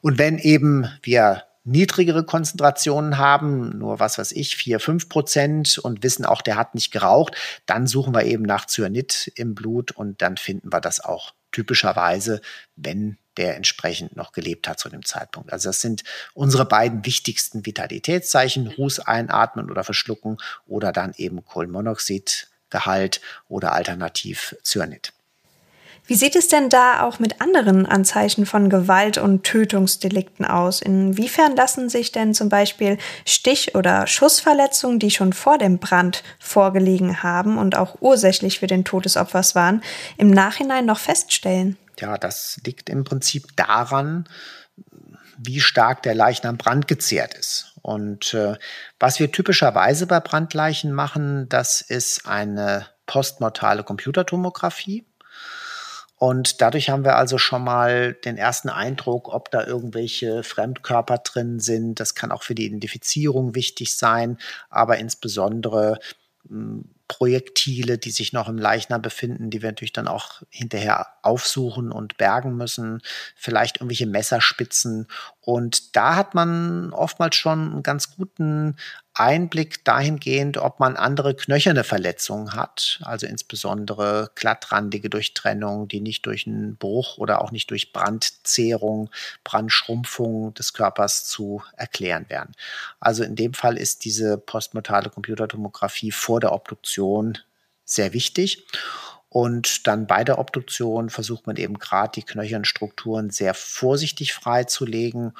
Und wenn eben wir niedrigere Konzentrationen haben, nur was weiß ich, vier fünf Prozent und wissen auch, der hat nicht geraucht, dann suchen wir eben nach Cyanid im Blut und dann finden wir das auch typischerweise, wenn der entsprechend noch gelebt hat zu dem Zeitpunkt. Also das sind unsere beiden wichtigsten Vitalitätszeichen, Ruß einatmen oder verschlucken oder dann eben Kohlenmonoxidgehalt oder alternativ Cyanid. Wie sieht es denn da auch mit anderen Anzeichen von Gewalt und Tötungsdelikten aus? Inwiefern lassen sich denn zum Beispiel Stich- oder Schussverletzungen, die schon vor dem Brand vorgelegen haben und auch ursächlich für den Tod des Opfers waren, im Nachhinein noch feststellen? Ja, das liegt im Prinzip daran, wie stark der Leichnam brandgezehrt ist. Und äh, was wir typischerweise bei Brandleichen machen, das ist eine postmortale Computertomographie. Und dadurch haben wir also schon mal den ersten Eindruck, ob da irgendwelche Fremdkörper drin sind. Das kann auch für die Identifizierung wichtig sein, aber insbesondere hm, Projektile, die sich noch im Leichnam befinden, die wir natürlich dann auch hinterher aufsuchen und bergen müssen, vielleicht irgendwelche Messerspitzen. Und da hat man oftmals schon einen ganz guten Einblick dahingehend, ob man andere knöcherne Verletzungen hat, also insbesondere glattrandige Durchtrennung, die nicht durch einen Bruch oder auch nicht durch Brandzehrung, Brandschrumpfung des Körpers zu erklären wären. Also in dem Fall ist diese postmortale Computertomographie vor der Obduktion sehr wichtig. Und dann bei der Obduktion versucht man eben gerade die knöchernen Strukturen sehr vorsichtig freizulegen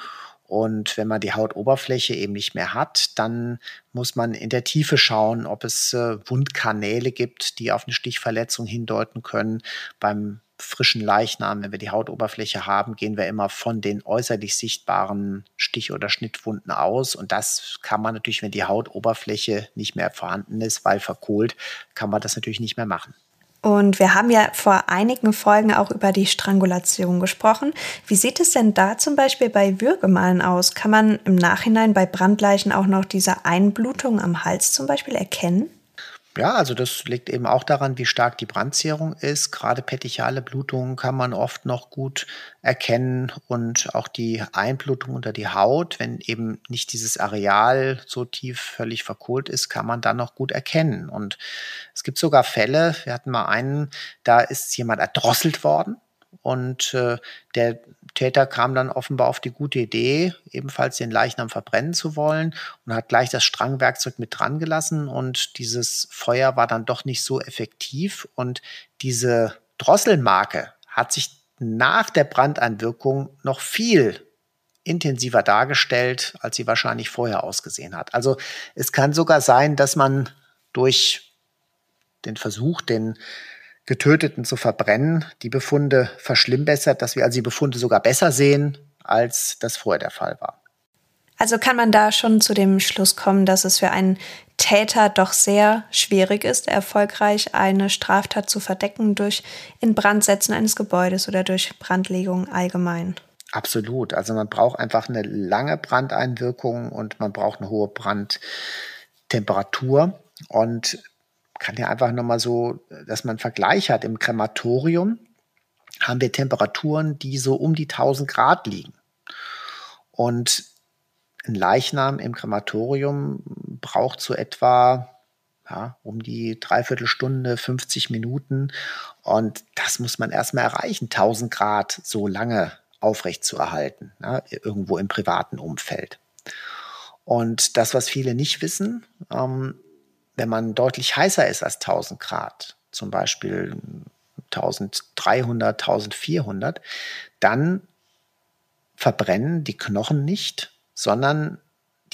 und wenn man die Hautoberfläche eben nicht mehr hat, dann muss man in der Tiefe schauen, ob es äh, Wundkanäle gibt, die auf eine Stichverletzung hindeuten können. Beim frischen Leichnam, wenn wir die Hautoberfläche haben, gehen wir immer von den äußerlich sichtbaren Stich- oder Schnittwunden aus. Und das kann man natürlich, wenn die Hautoberfläche nicht mehr vorhanden ist, weil verkohlt, kann man das natürlich nicht mehr machen. Und wir haben ja vor einigen Folgen auch über die Strangulation gesprochen. Wie sieht es denn da zum Beispiel bei Würgemalen aus? Kann man im Nachhinein bei Brandleichen auch noch diese Einblutung am Hals zum Beispiel erkennen? Ja, also das liegt eben auch daran, wie stark die Brandzehrung ist. Gerade petechiale Blutungen kann man oft noch gut erkennen und auch die Einblutung unter die Haut, wenn eben nicht dieses Areal so tief völlig verkohlt ist, kann man dann noch gut erkennen. Und es gibt sogar Fälle, wir hatten mal einen, da ist jemand erdrosselt worden und äh, der Täter kam dann offenbar auf die gute Idee, ebenfalls den Leichnam verbrennen zu wollen und hat gleich das Strangwerkzeug mit dran gelassen und dieses Feuer war dann doch nicht so effektiv und diese Drosselmarke hat sich nach der Brandeinwirkung noch viel intensiver dargestellt, als sie wahrscheinlich vorher ausgesehen hat. Also es kann sogar sein, dass man durch den Versuch, den Getöteten zu verbrennen, die Befunde verschlimmbessert, dass wir also die Befunde sogar besser sehen, als das vorher der Fall war. Also kann man da schon zu dem Schluss kommen, dass es für einen Täter doch sehr schwierig ist, erfolgreich eine Straftat zu verdecken durch Inbrandsetzen eines Gebäudes oder durch Brandlegung allgemein. Absolut. Also man braucht einfach eine lange Brandeinwirkung und man braucht eine hohe Brandtemperatur. Und kann ja einfach nochmal so, dass man einen Vergleich hat. Im Krematorium haben wir Temperaturen, die so um die 1000 Grad liegen. Und ein Leichnam im Krematorium braucht so etwa ja, um die Dreiviertelstunde, 50 Minuten. Und das muss man erstmal erreichen, 1000 Grad so lange aufrecht zu erhalten, ja, irgendwo im privaten Umfeld. Und das, was viele nicht wissen, ähm, wenn man deutlich heißer ist als 1000 Grad, zum Beispiel 1300, 1400, dann verbrennen die Knochen nicht, sondern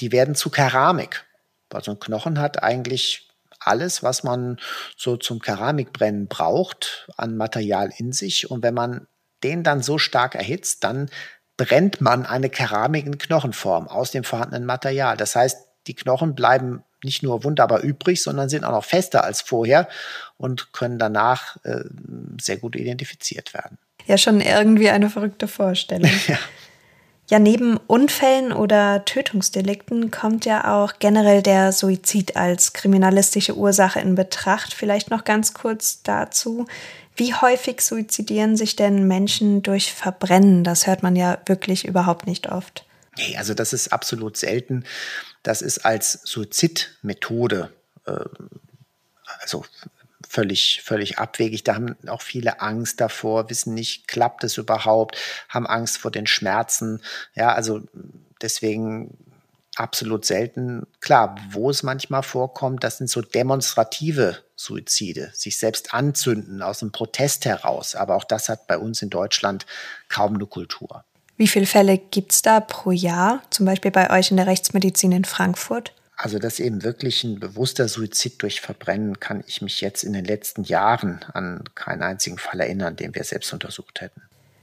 die werden zu Keramik. Weil so ein Knochen hat eigentlich alles, was man so zum Keramikbrennen braucht, an Material in sich. Und wenn man den dann so stark erhitzt, dann brennt man eine Keramik in Knochenform aus dem vorhandenen Material. Das heißt, die Knochen bleiben nicht nur wunderbar übrig, sondern sind auch noch fester als vorher und können danach äh, sehr gut identifiziert werden. Ja, schon irgendwie eine verrückte Vorstellung. ja. Ja, neben Unfällen oder Tötungsdelikten kommt ja auch generell der Suizid als kriminalistische Ursache in Betracht. Vielleicht noch ganz kurz dazu. Wie häufig suizidieren sich denn Menschen durch Verbrennen? Das hört man ja wirklich überhaupt nicht oft. Nee, also das ist absolut selten. Das ist als Suizidmethode, äh, also völlig, völlig abwegig. Da haben auch viele Angst davor, wissen nicht, klappt es überhaupt, haben Angst vor den Schmerzen. Ja, also deswegen absolut selten. Klar, wo es manchmal vorkommt, das sind so demonstrative Suizide, sich selbst anzünden aus einem Protest heraus. Aber auch das hat bei uns in Deutschland kaum eine Kultur. Wie viele Fälle gibt es da pro Jahr, zum Beispiel bei euch in der Rechtsmedizin in Frankfurt? Also, dass eben wirklich ein bewusster Suizid durch Verbrennen, kann ich mich jetzt in den letzten Jahren an keinen einzigen Fall erinnern, den wir selbst untersucht hätten.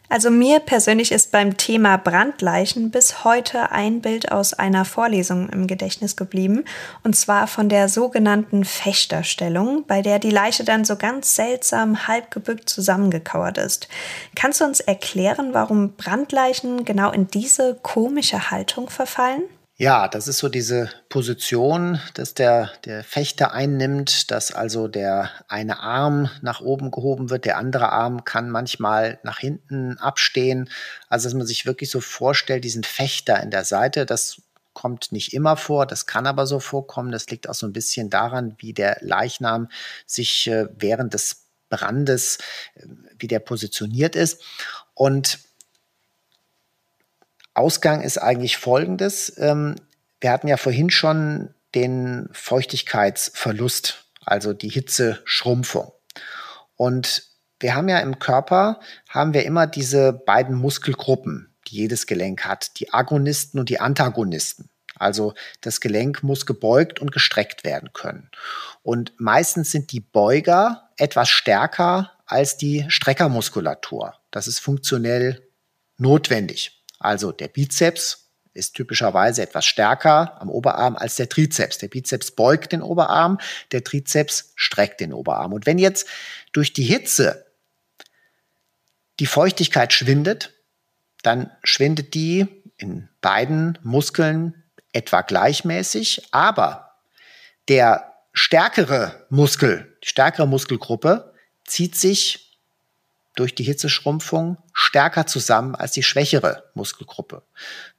Also mir persönlich ist beim Thema Brandleichen bis heute ein Bild aus einer Vorlesung im Gedächtnis geblieben, und zwar von der sogenannten Fechterstellung, bei der die Leiche dann so ganz seltsam halb gebückt zusammengekauert ist. Kannst du uns erklären, warum Brandleichen genau in diese komische Haltung verfallen? Ja, das ist so diese Position, dass der, der Fechter einnimmt, dass also der eine Arm nach oben gehoben wird, der andere Arm kann manchmal nach hinten abstehen. Also, dass man sich wirklich so vorstellt, diesen Fechter in der Seite, das kommt nicht immer vor, das kann aber so vorkommen. Das liegt auch so ein bisschen daran, wie der Leichnam sich äh, während des Brandes, äh, wie der positioniert ist. Und Ausgang ist eigentlich folgendes. Ähm, wir hatten ja vorhin schon den Feuchtigkeitsverlust, also die Hitzeschrumpfung. Und wir haben ja im Körper, haben wir immer diese beiden Muskelgruppen, die jedes Gelenk hat, die Agonisten und die Antagonisten. Also das Gelenk muss gebeugt und gestreckt werden können. Und meistens sind die Beuger etwas stärker als die Streckermuskulatur. Das ist funktionell notwendig. Also der Bizeps ist typischerweise etwas stärker am Oberarm als der Trizeps. Der Bizeps beugt den Oberarm, der Trizeps streckt den Oberarm. Und wenn jetzt durch die Hitze die Feuchtigkeit schwindet, dann schwindet die in beiden Muskeln etwa gleichmäßig, aber der stärkere Muskel, die stärkere Muskelgruppe zieht sich durch die Hitzeschrumpfung stärker zusammen als die schwächere Muskelgruppe.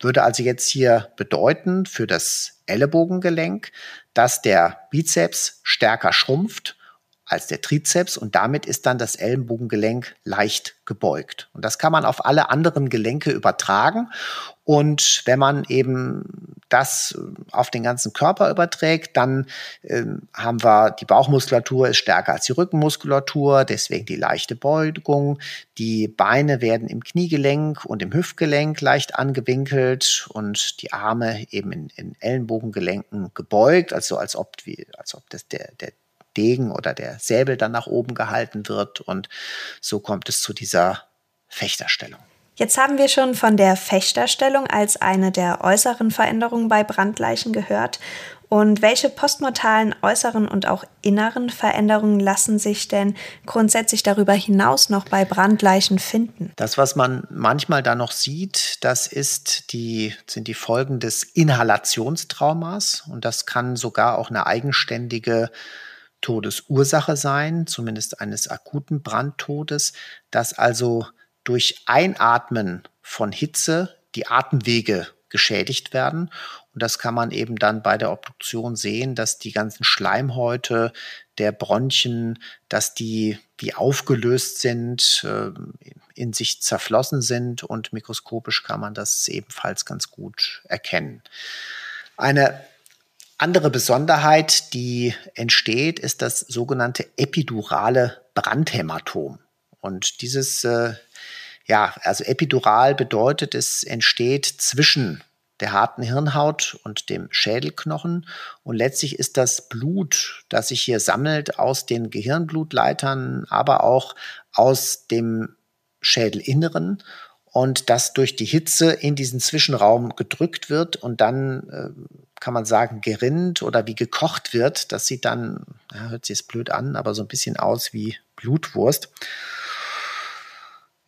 Würde also jetzt hier bedeuten für das Ellenbogengelenk, dass der Bizeps stärker schrumpft als der Trizeps und damit ist dann das Ellenbogengelenk leicht gebeugt. Und das kann man auf alle anderen Gelenke übertragen. Und wenn man eben das auf den ganzen Körper überträgt, dann äh, haben wir die Bauchmuskulatur ist stärker als die Rückenmuskulatur, deswegen die leichte Beugung. Die Beine werden im Kniegelenk und im Hüftgelenk leicht angewinkelt und die Arme eben in, in Ellenbogengelenken gebeugt, also als ob, wie, als ob das der, der Degen oder der Säbel dann nach oben gehalten wird. Und so kommt es zu dieser Fechterstellung. Jetzt haben wir schon von der Fechterstellung als eine der äußeren Veränderungen bei Brandleichen gehört. Und welche postmortalen äußeren und auch inneren Veränderungen lassen sich denn grundsätzlich darüber hinaus noch bei Brandleichen finden? Das, was man manchmal da noch sieht, das ist die, sind die Folgen des Inhalationstraumas. Und das kann sogar auch eine eigenständige Todesursache sein, zumindest eines akuten Brandtodes, dass also durch Einatmen von Hitze die Atemwege geschädigt werden. Und das kann man eben dann bei der Obduktion sehen, dass die ganzen Schleimhäute der Bronchien, dass die wie aufgelöst sind, äh, in sich zerflossen sind und mikroskopisch kann man das ebenfalls ganz gut erkennen. Eine andere Besonderheit, die entsteht, ist das sogenannte epidurale Brandhämatom. Und dieses, äh, ja, also epidural bedeutet, es entsteht zwischen der harten Hirnhaut und dem Schädelknochen. Und letztlich ist das Blut, das sich hier sammelt aus den Gehirnblutleitern, aber auch aus dem Schädelinneren und das durch die Hitze in diesen Zwischenraum gedrückt wird und dann äh, kann man sagen, gerinnt oder wie gekocht wird. Das sieht dann, ja, hört sich jetzt blöd an, aber so ein bisschen aus wie Blutwurst.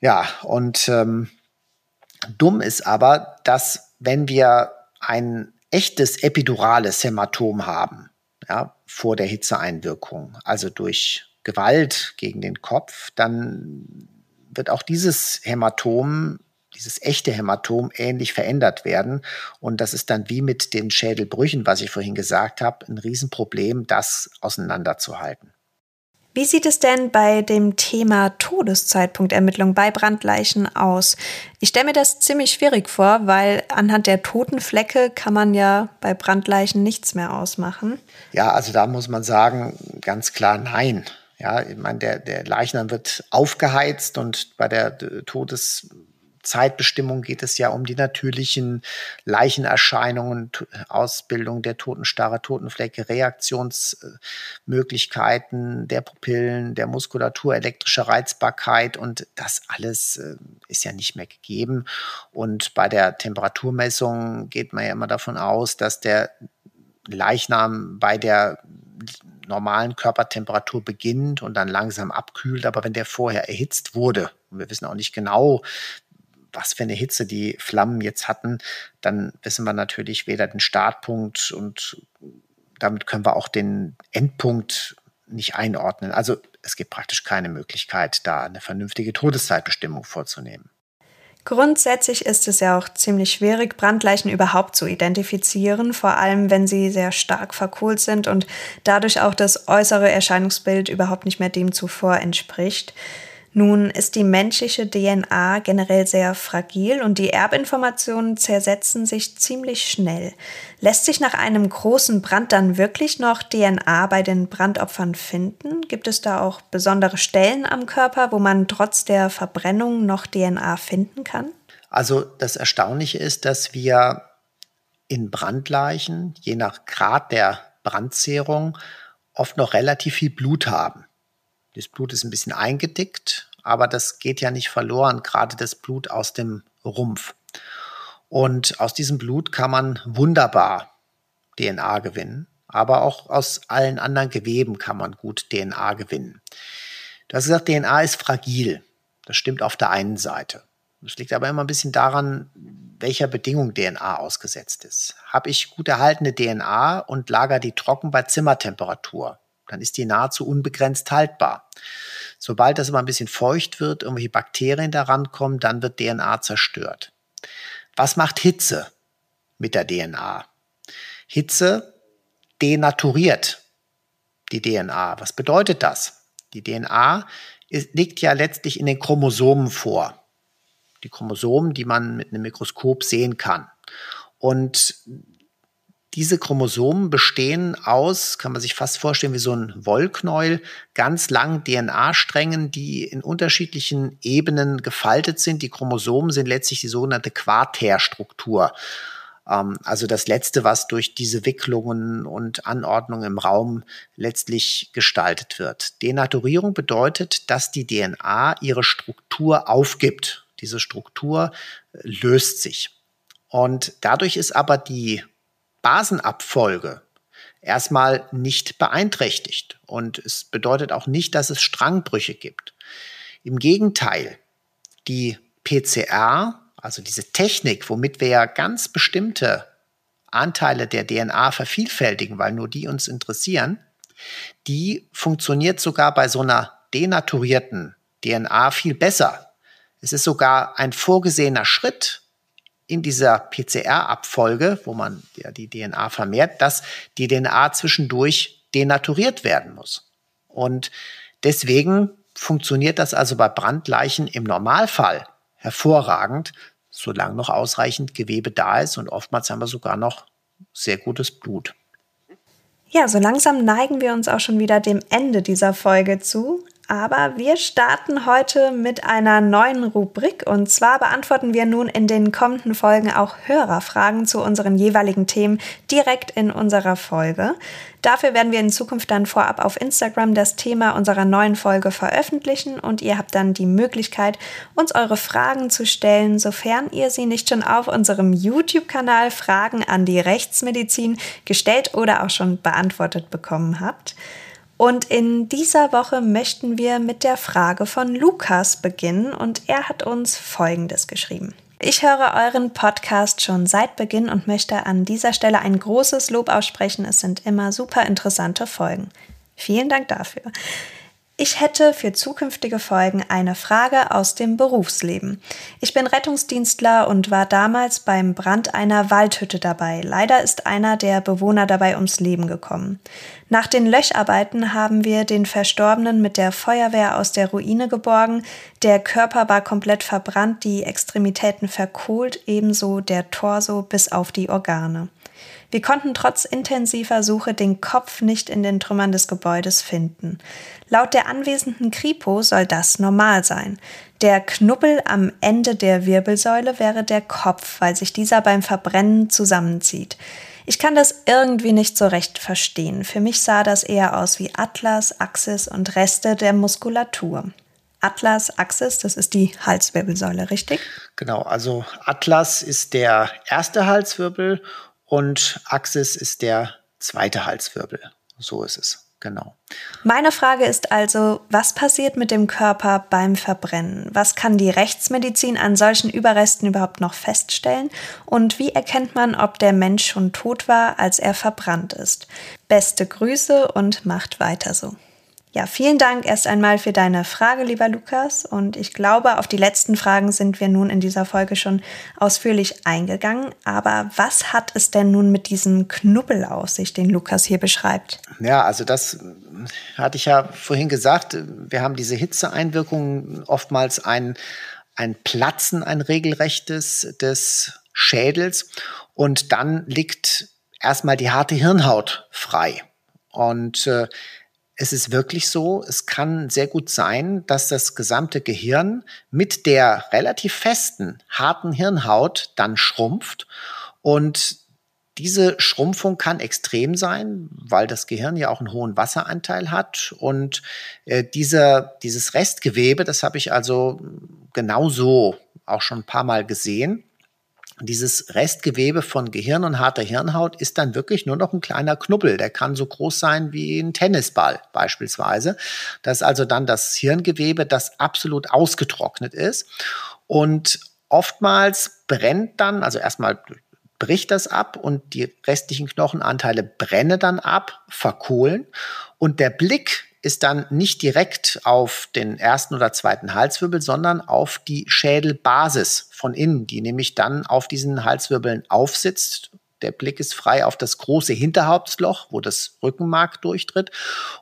Ja, und ähm, dumm ist aber, dass wenn wir ein echtes epidurales Hämatom haben, ja, vor der Hitzeeinwirkung, also durch Gewalt gegen den Kopf, dann wird auch dieses Hämatom dieses echte Hämatom ähnlich verändert werden. Und das ist dann wie mit den Schädelbrüchen, was ich vorhin gesagt habe, ein Riesenproblem, das auseinanderzuhalten. Wie sieht es denn bei dem Thema Todeszeitpunktermittlung bei Brandleichen aus? Ich stelle mir das ziemlich schwierig vor, weil anhand der Totenflecke kann man ja bei Brandleichen nichts mehr ausmachen. Ja, also da muss man sagen, ganz klar nein. Ja, ich meine, der, der Leichnam wird aufgeheizt und bei der Todes Zeitbestimmung geht es ja um die natürlichen Leichenerscheinungen, Ausbildung der Totenstarre, Totenflecke, Reaktionsmöglichkeiten der Pupillen, der Muskulatur, elektrische Reizbarkeit und das alles äh, ist ja nicht mehr gegeben. Und bei der Temperaturmessung geht man ja immer davon aus, dass der Leichnam bei der normalen Körpertemperatur beginnt und dann langsam abkühlt. Aber wenn der vorher erhitzt wurde, und wir wissen auch nicht genau, was für eine Hitze die Flammen jetzt hatten, dann wissen wir natürlich weder den Startpunkt und damit können wir auch den Endpunkt nicht einordnen. Also es gibt praktisch keine Möglichkeit, da eine vernünftige Todeszeitbestimmung vorzunehmen. Grundsätzlich ist es ja auch ziemlich schwierig, Brandleichen überhaupt zu identifizieren, vor allem wenn sie sehr stark verkohlt sind und dadurch auch das äußere Erscheinungsbild überhaupt nicht mehr dem zuvor entspricht. Nun ist die menschliche DNA generell sehr fragil und die Erbinformationen zersetzen sich ziemlich schnell. Lässt sich nach einem großen Brand dann wirklich noch DNA bei den Brandopfern finden? Gibt es da auch besondere Stellen am Körper, wo man trotz der Verbrennung noch DNA finden kann? Also das Erstaunliche ist, dass wir in Brandleichen, je nach Grad der Brandzehrung, oft noch relativ viel Blut haben. Das Blut ist ein bisschen eingedickt, aber das geht ja nicht verloren, gerade das Blut aus dem Rumpf. Und aus diesem Blut kann man wunderbar DNA gewinnen, aber auch aus allen anderen Geweben kann man gut DNA gewinnen. Du hast gesagt, DNA ist fragil. Das stimmt auf der einen Seite. Das liegt aber immer ein bisschen daran, welcher Bedingung DNA ausgesetzt ist. Habe ich gut erhaltene DNA und lager die trocken bei Zimmertemperatur, dann ist die nahezu unbegrenzt haltbar. Sobald das aber ein bisschen feucht wird, irgendwelche Bakterien daran kommen, dann wird DNA zerstört. Was macht Hitze mit der DNA? Hitze denaturiert die DNA. Was bedeutet das? Die DNA ist, liegt ja letztlich in den Chromosomen vor. Die Chromosomen, die man mit einem Mikroskop sehen kann. Und diese Chromosomen bestehen aus, kann man sich fast vorstellen wie so ein Wollknäuel, ganz langen DNA-Strängen, die in unterschiedlichen Ebenen gefaltet sind. Die Chromosomen sind letztlich die sogenannte Quaterstruktur. Ähm, also das Letzte, was durch diese Wicklungen und Anordnungen im Raum letztlich gestaltet wird. Denaturierung bedeutet, dass die DNA ihre Struktur aufgibt. Diese Struktur löst sich. Und dadurch ist aber die Basenabfolge erstmal nicht beeinträchtigt. Und es bedeutet auch nicht, dass es Strangbrüche gibt. Im Gegenteil, die PCR, also diese Technik, womit wir ja ganz bestimmte Anteile der DNA vervielfältigen, weil nur die uns interessieren, die funktioniert sogar bei so einer denaturierten DNA viel besser. Es ist sogar ein vorgesehener Schritt, in dieser PCR-Abfolge, wo man ja die DNA vermehrt, dass die DNA zwischendurch denaturiert werden muss. Und deswegen funktioniert das also bei Brandleichen im Normalfall hervorragend, solange noch ausreichend Gewebe da ist und oftmals haben wir sogar noch sehr gutes Blut. Ja, so langsam neigen wir uns auch schon wieder dem Ende dieser Folge zu. Aber wir starten heute mit einer neuen Rubrik und zwar beantworten wir nun in den kommenden Folgen auch Hörerfragen zu unseren jeweiligen Themen direkt in unserer Folge. Dafür werden wir in Zukunft dann vorab auf Instagram das Thema unserer neuen Folge veröffentlichen und ihr habt dann die Möglichkeit, uns eure Fragen zu stellen, sofern ihr sie nicht schon auf unserem YouTube-Kanal Fragen an die Rechtsmedizin gestellt oder auch schon beantwortet bekommen habt. Und in dieser Woche möchten wir mit der Frage von Lukas beginnen und er hat uns Folgendes geschrieben. Ich höre euren Podcast schon seit Beginn und möchte an dieser Stelle ein großes Lob aussprechen. Es sind immer super interessante Folgen. Vielen Dank dafür. Ich hätte für zukünftige Folgen eine Frage aus dem Berufsleben. Ich bin Rettungsdienstler und war damals beim Brand einer Waldhütte dabei. Leider ist einer der Bewohner dabei ums Leben gekommen. Nach den Löcharbeiten haben wir den Verstorbenen mit der Feuerwehr aus der Ruine geborgen. Der Körper war komplett verbrannt, die Extremitäten verkohlt, ebenso der Torso bis auf die Organe. Wir konnten trotz intensiver Suche den Kopf nicht in den Trümmern des Gebäudes finden. Laut der anwesenden Kripo soll das normal sein. Der Knubbel am Ende der Wirbelsäule wäre der Kopf, weil sich dieser beim Verbrennen zusammenzieht. Ich kann das irgendwie nicht so recht verstehen. Für mich sah das eher aus wie Atlas, Axis und Reste der Muskulatur. Atlas, Axis, das ist die Halswirbelsäule, richtig? Genau, also Atlas ist der erste Halswirbel und Axis ist der zweite Halswirbel. So ist es. Genau. Meine Frage ist also, was passiert mit dem Körper beim Verbrennen? Was kann die Rechtsmedizin an solchen Überresten überhaupt noch feststellen? Und wie erkennt man, ob der Mensch schon tot war, als er verbrannt ist? Beste Grüße und macht weiter so. Ja, vielen Dank erst einmal für deine Frage, lieber Lukas. Und ich glaube, auf die letzten Fragen sind wir nun in dieser Folge schon ausführlich eingegangen. Aber was hat es denn nun mit diesem Knubbel aus sich, den Lukas hier beschreibt? Ja, also das hatte ich ja vorhin gesagt. Wir haben diese Hitzeeinwirkungen, oftmals ein, ein Platzen, ein regelrechtes des Schädels. Und dann liegt erstmal die harte Hirnhaut frei. Und äh, es ist wirklich so, es kann sehr gut sein, dass das gesamte Gehirn mit der relativ festen, harten Hirnhaut dann schrumpft und diese Schrumpfung kann extrem sein, weil das Gehirn ja auch einen hohen Wasseranteil hat. Und äh, dieser, dieses Restgewebe, das habe ich also genauso auch schon ein paar Mal gesehen. Dieses Restgewebe von Gehirn und harter Hirnhaut ist dann wirklich nur noch ein kleiner Knubbel. Der kann so groß sein wie ein Tennisball beispielsweise. Das ist also dann das Hirngewebe, das absolut ausgetrocknet ist. Und oftmals brennt dann, also erstmal bricht das ab und die restlichen Knochenanteile brennen dann ab, verkohlen und der Blick ist dann nicht direkt auf den ersten oder zweiten Halswirbel, sondern auf die Schädelbasis von innen, die nämlich dann auf diesen Halswirbeln aufsitzt. Der Blick ist frei auf das große Hinterhauptsloch, wo das Rückenmark durchtritt.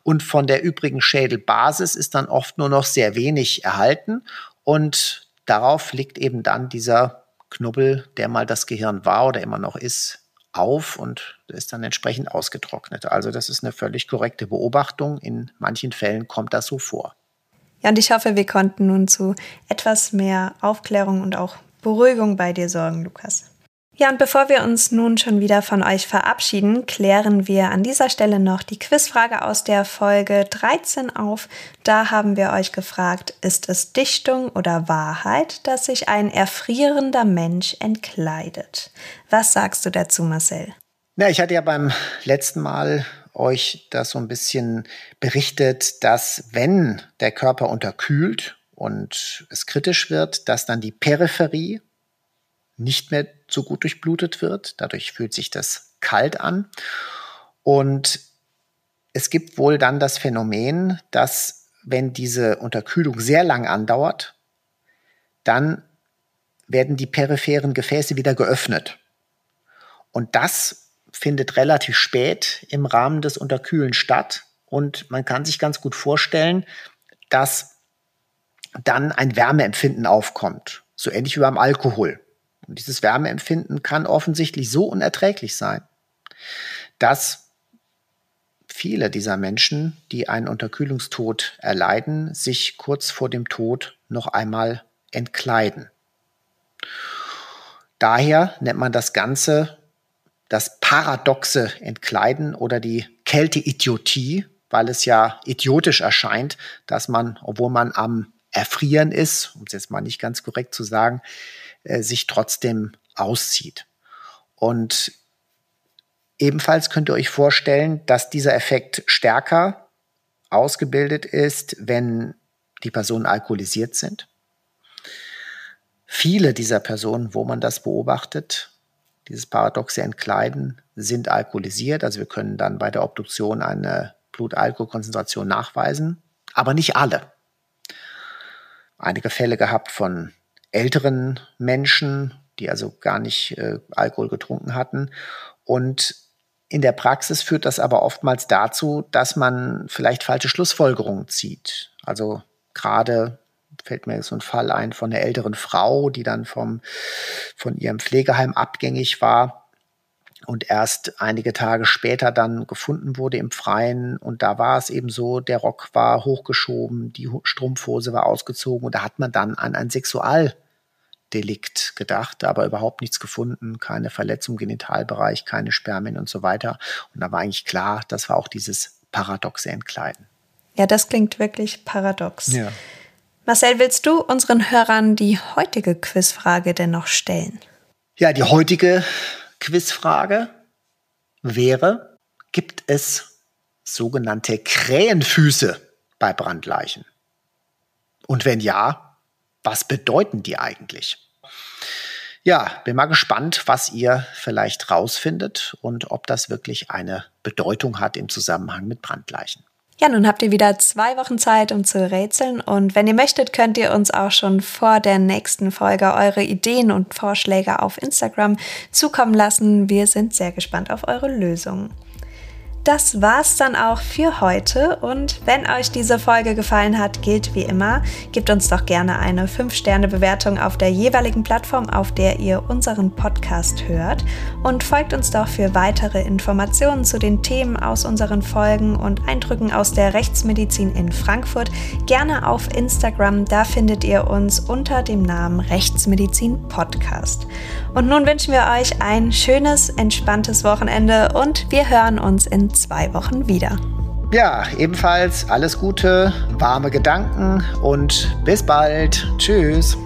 Und von der übrigen Schädelbasis ist dann oft nur noch sehr wenig erhalten. Und darauf liegt eben dann dieser Knubbel, der mal das Gehirn war oder immer noch ist, auf und ist dann entsprechend ausgetrocknet. Also das ist eine völlig korrekte Beobachtung. In manchen Fällen kommt das so vor. Ja, und ich hoffe, wir konnten nun zu etwas mehr Aufklärung und auch Beruhigung bei dir sorgen, Lukas. Ja, und bevor wir uns nun schon wieder von euch verabschieden, klären wir an dieser Stelle noch die Quizfrage aus der Folge 13 auf. Da haben wir euch gefragt, ist es Dichtung oder Wahrheit, dass sich ein erfrierender Mensch entkleidet? Was sagst du dazu, Marcel? Na, ich hatte ja beim letzten Mal euch das so ein bisschen berichtet, dass wenn der Körper unterkühlt und es kritisch wird, dass dann die Peripherie nicht mehr so gut durchblutet wird. Dadurch fühlt sich das kalt an. Und es gibt wohl dann das Phänomen, dass wenn diese Unterkühlung sehr lang andauert, dann werden die peripheren Gefäße wieder geöffnet. Und das findet relativ spät im Rahmen des Unterkühlen statt. Und man kann sich ganz gut vorstellen, dass dann ein Wärmeempfinden aufkommt. So ähnlich wie beim Alkohol. Und dieses Wärmeempfinden kann offensichtlich so unerträglich sein, dass viele dieser Menschen, die einen Unterkühlungstod erleiden, sich kurz vor dem Tod noch einmal entkleiden. Daher nennt man das Ganze das paradoxe Entkleiden oder die Kälteidiotie, weil es ja idiotisch erscheint, dass man, obwohl man am Erfrieren ist, um es jetzt mal nicht ganz korrekt zu sagen, äh, sich trotzdem auszieht. Und ebenfalls könnt ihr euch vorstellen, dass dieser Effekt stärker ausgebildet ist, wenn die Personen alkoholisiert sind. Viele dieser Personen, wo man das beobachtet, dieses paradoxe Entkleiden, sind alkoholisiert. Also wir können dann bei der Obduktion eine Blutalkoholkonzentration nachweisen, aber nicht alle. Einige Fälle gehabt von älteren Menschen, die also gar nicht äh, Alkohol getrunken hatten. Und in der Praxis führt das aber oftmals dazu, dass man vielleicht falsche Schlussfolgerungen zieht. Also gerade fällt mir so ein Fall ein von einer älteren Frau, die dann vom, von ihrem Pflegeheim abgängig war und erst einige Tage später dann gefunden wurde im Freien. Und da war es eben so, der Rock war hochgeschoben, die Strumpfhose war ausgezogen und da hat man dann an ein Sexualdelikt gedacht, aber überhaupt nichts gefunden, keine Verletzung im Genitalbereich, keine Spermien und so weiter. Und da war eigentlich klar, das war auch dieses paradoxe Entkleiden. Ja, das klingt wirklich paradox. Ja. Marcel, willst du unseren Hörern die heutige Quizfrage denn noch stellen? Ja, die heutige Quizfrage wäre, gibt es sogenannte Krähenfüße bei Brandleichen? Und wenn ja, was bedeuten die eigentlich? Ja, bin mal gespannt, was ihr vielleicht rausfindet und ob das wirklich eine Bedeutung hat im Zusammenhang mit Brandleichen. Ja, nun habt ihr wieder zwei Wochen Zeit, um zu rätseln. Und wenn ihr möchtet, könnt ihr uns auch schon vor der nächsten Folge eure Ideen und Vorschläge auf Instagram zukommen lassen. Wir sind sehr gespannt auf eure Lösungen. Das war's dann auch für heute. Und wenn euch diese Folge gefallen hat, gilt wie immer, gebt uns doch gerne eine 5-Sterne-Bewertung auf der jeweiligen Plattform, auf der ihr unseren Podcast hört. Und folgt uns doch für weitere Informationen zu den Themen aus unseren Folgen und Eindrücken aus der Rechtsmedizin in Frankfurt gerne auf Instagram. Da findet ihr uns unter dem Namen Rechtsmedizin Podcast. Und nun wünschen wir euch ein schönes, entspanntes Wochenende und wir hören uns in zwei Wochen wieder. Ja, ebenfalls alles Gute, warme Gedanken und bis bald. Tschüss.